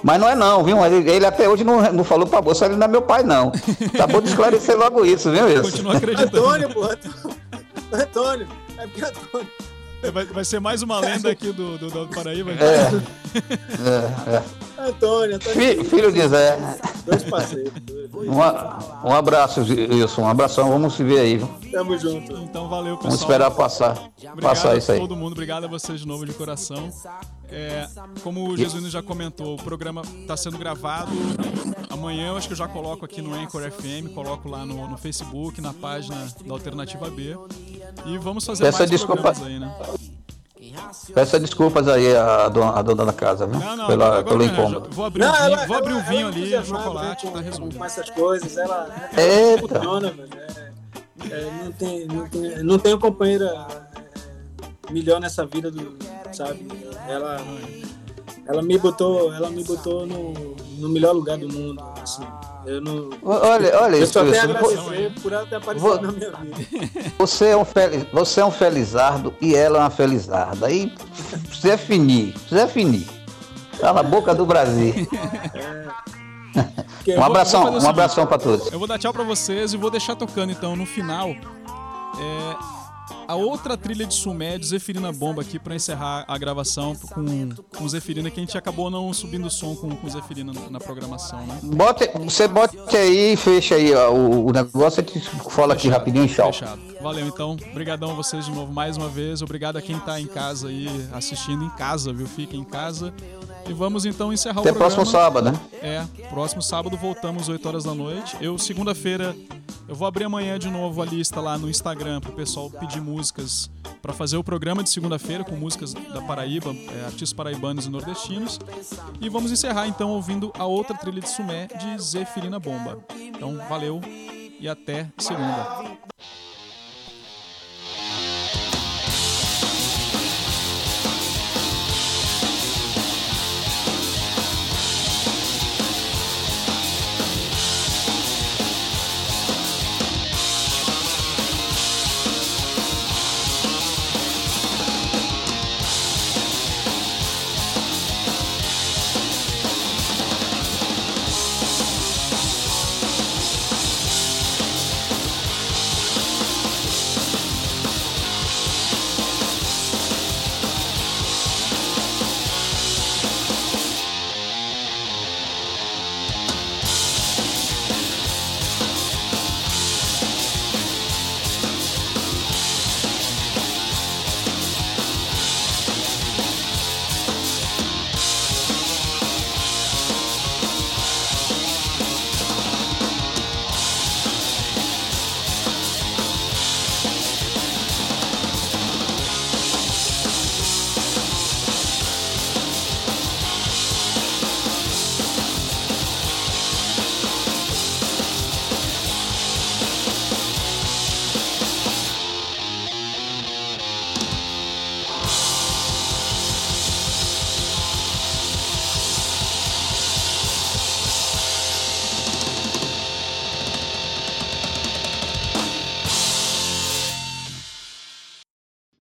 Mas não é não, viu? Ele, ele até hoje não, não falou pra você, ele não é meu pai, não. Tá bom de esclarecer logo isso, viu, Wilson? Continua acreditando. Antônio, pô. Antônio. É porque. Vai, vai ser mais uma lenda aqui do, do, do Paraíba. É, é, é. Antônio, Antônio. Fi- filho de Zé. Dois parceiros. Um, um abraço, Wilson. Um abração. Vamos se ver aí. viu? Tamo junto. Então valeu, pessoal. Vamos esperar passar. Obrigado Passar isso a aí. todo mundo, obrigado a vocês de novo de coração. É, como o Jesuíno já comentou, o programa está sendo gravado Amanhã eu acho que eu já coloco aqui no Anchor FM, coloco lá no, no Facebook, na página da Alternativa B. E vamos fazer Peça mais desculpa- programas aí, né? Peça desculpas aí à dona, à dona da casa, viu? Não, não, Pela, agora pelo não, incômodo. vou abrir o vinho, ela- vou abrir o ela- vinho ela ali, o entusiasmada, chocolate, tá com, resolvido. com essas coisas, ela, Eita! funciona, velho. É, é, não, tem, não, tem, não tenho companheira é, melhor nessa vida, do, sabe? Ela, ela me botou, ela me botou no, no melhor lugar do mundo. Assim. Eu não. Olha, olha Eu isso, só tenho agradecer por ela ter aparecido Vou- na minha vida. Você é um feliz, você é um felizardo e ela é uma felizarda. Aí precisa finir, precisa finir. Tá na boca do Brasil. Porque Um abração, vou um abração pra todos. Eu vou dar tchau pra vocês e vou deixar tocando então no final é, a outra trilha de Sumé de Zeferina Bomba aqui pra encerrar a gravação com, com Zeferina, que a gente acabou não subindo o som com, com Zeferina na, programação, né? Bote, você bote aí e fecha aí ó, o, o negócio, a gente fala aqui rapidinho e tchau. Fechado. Valeu então. Obrigadão a vocês de novo mais uma vez. Obrigado a quem tá em casa aí assistindo em casa, viu? Fiquem em casa. E vamos então encerrar Até o programa. próximo sábado, né? É, próximo sábado voltamos 8 horas da noite. Eu, segunda-feira, eu vou abrir amanhã de novo a lista lá no Instagram pro pessoal pedir músicas para fazer o programa de segunda-feira com músicas da Paraíba, é, artistas paraibanos e nordestinos. E vamos encerrar então ouvindo a outra trilha de Sumé de Zeferina Bomba. Então, valeu e até segunda.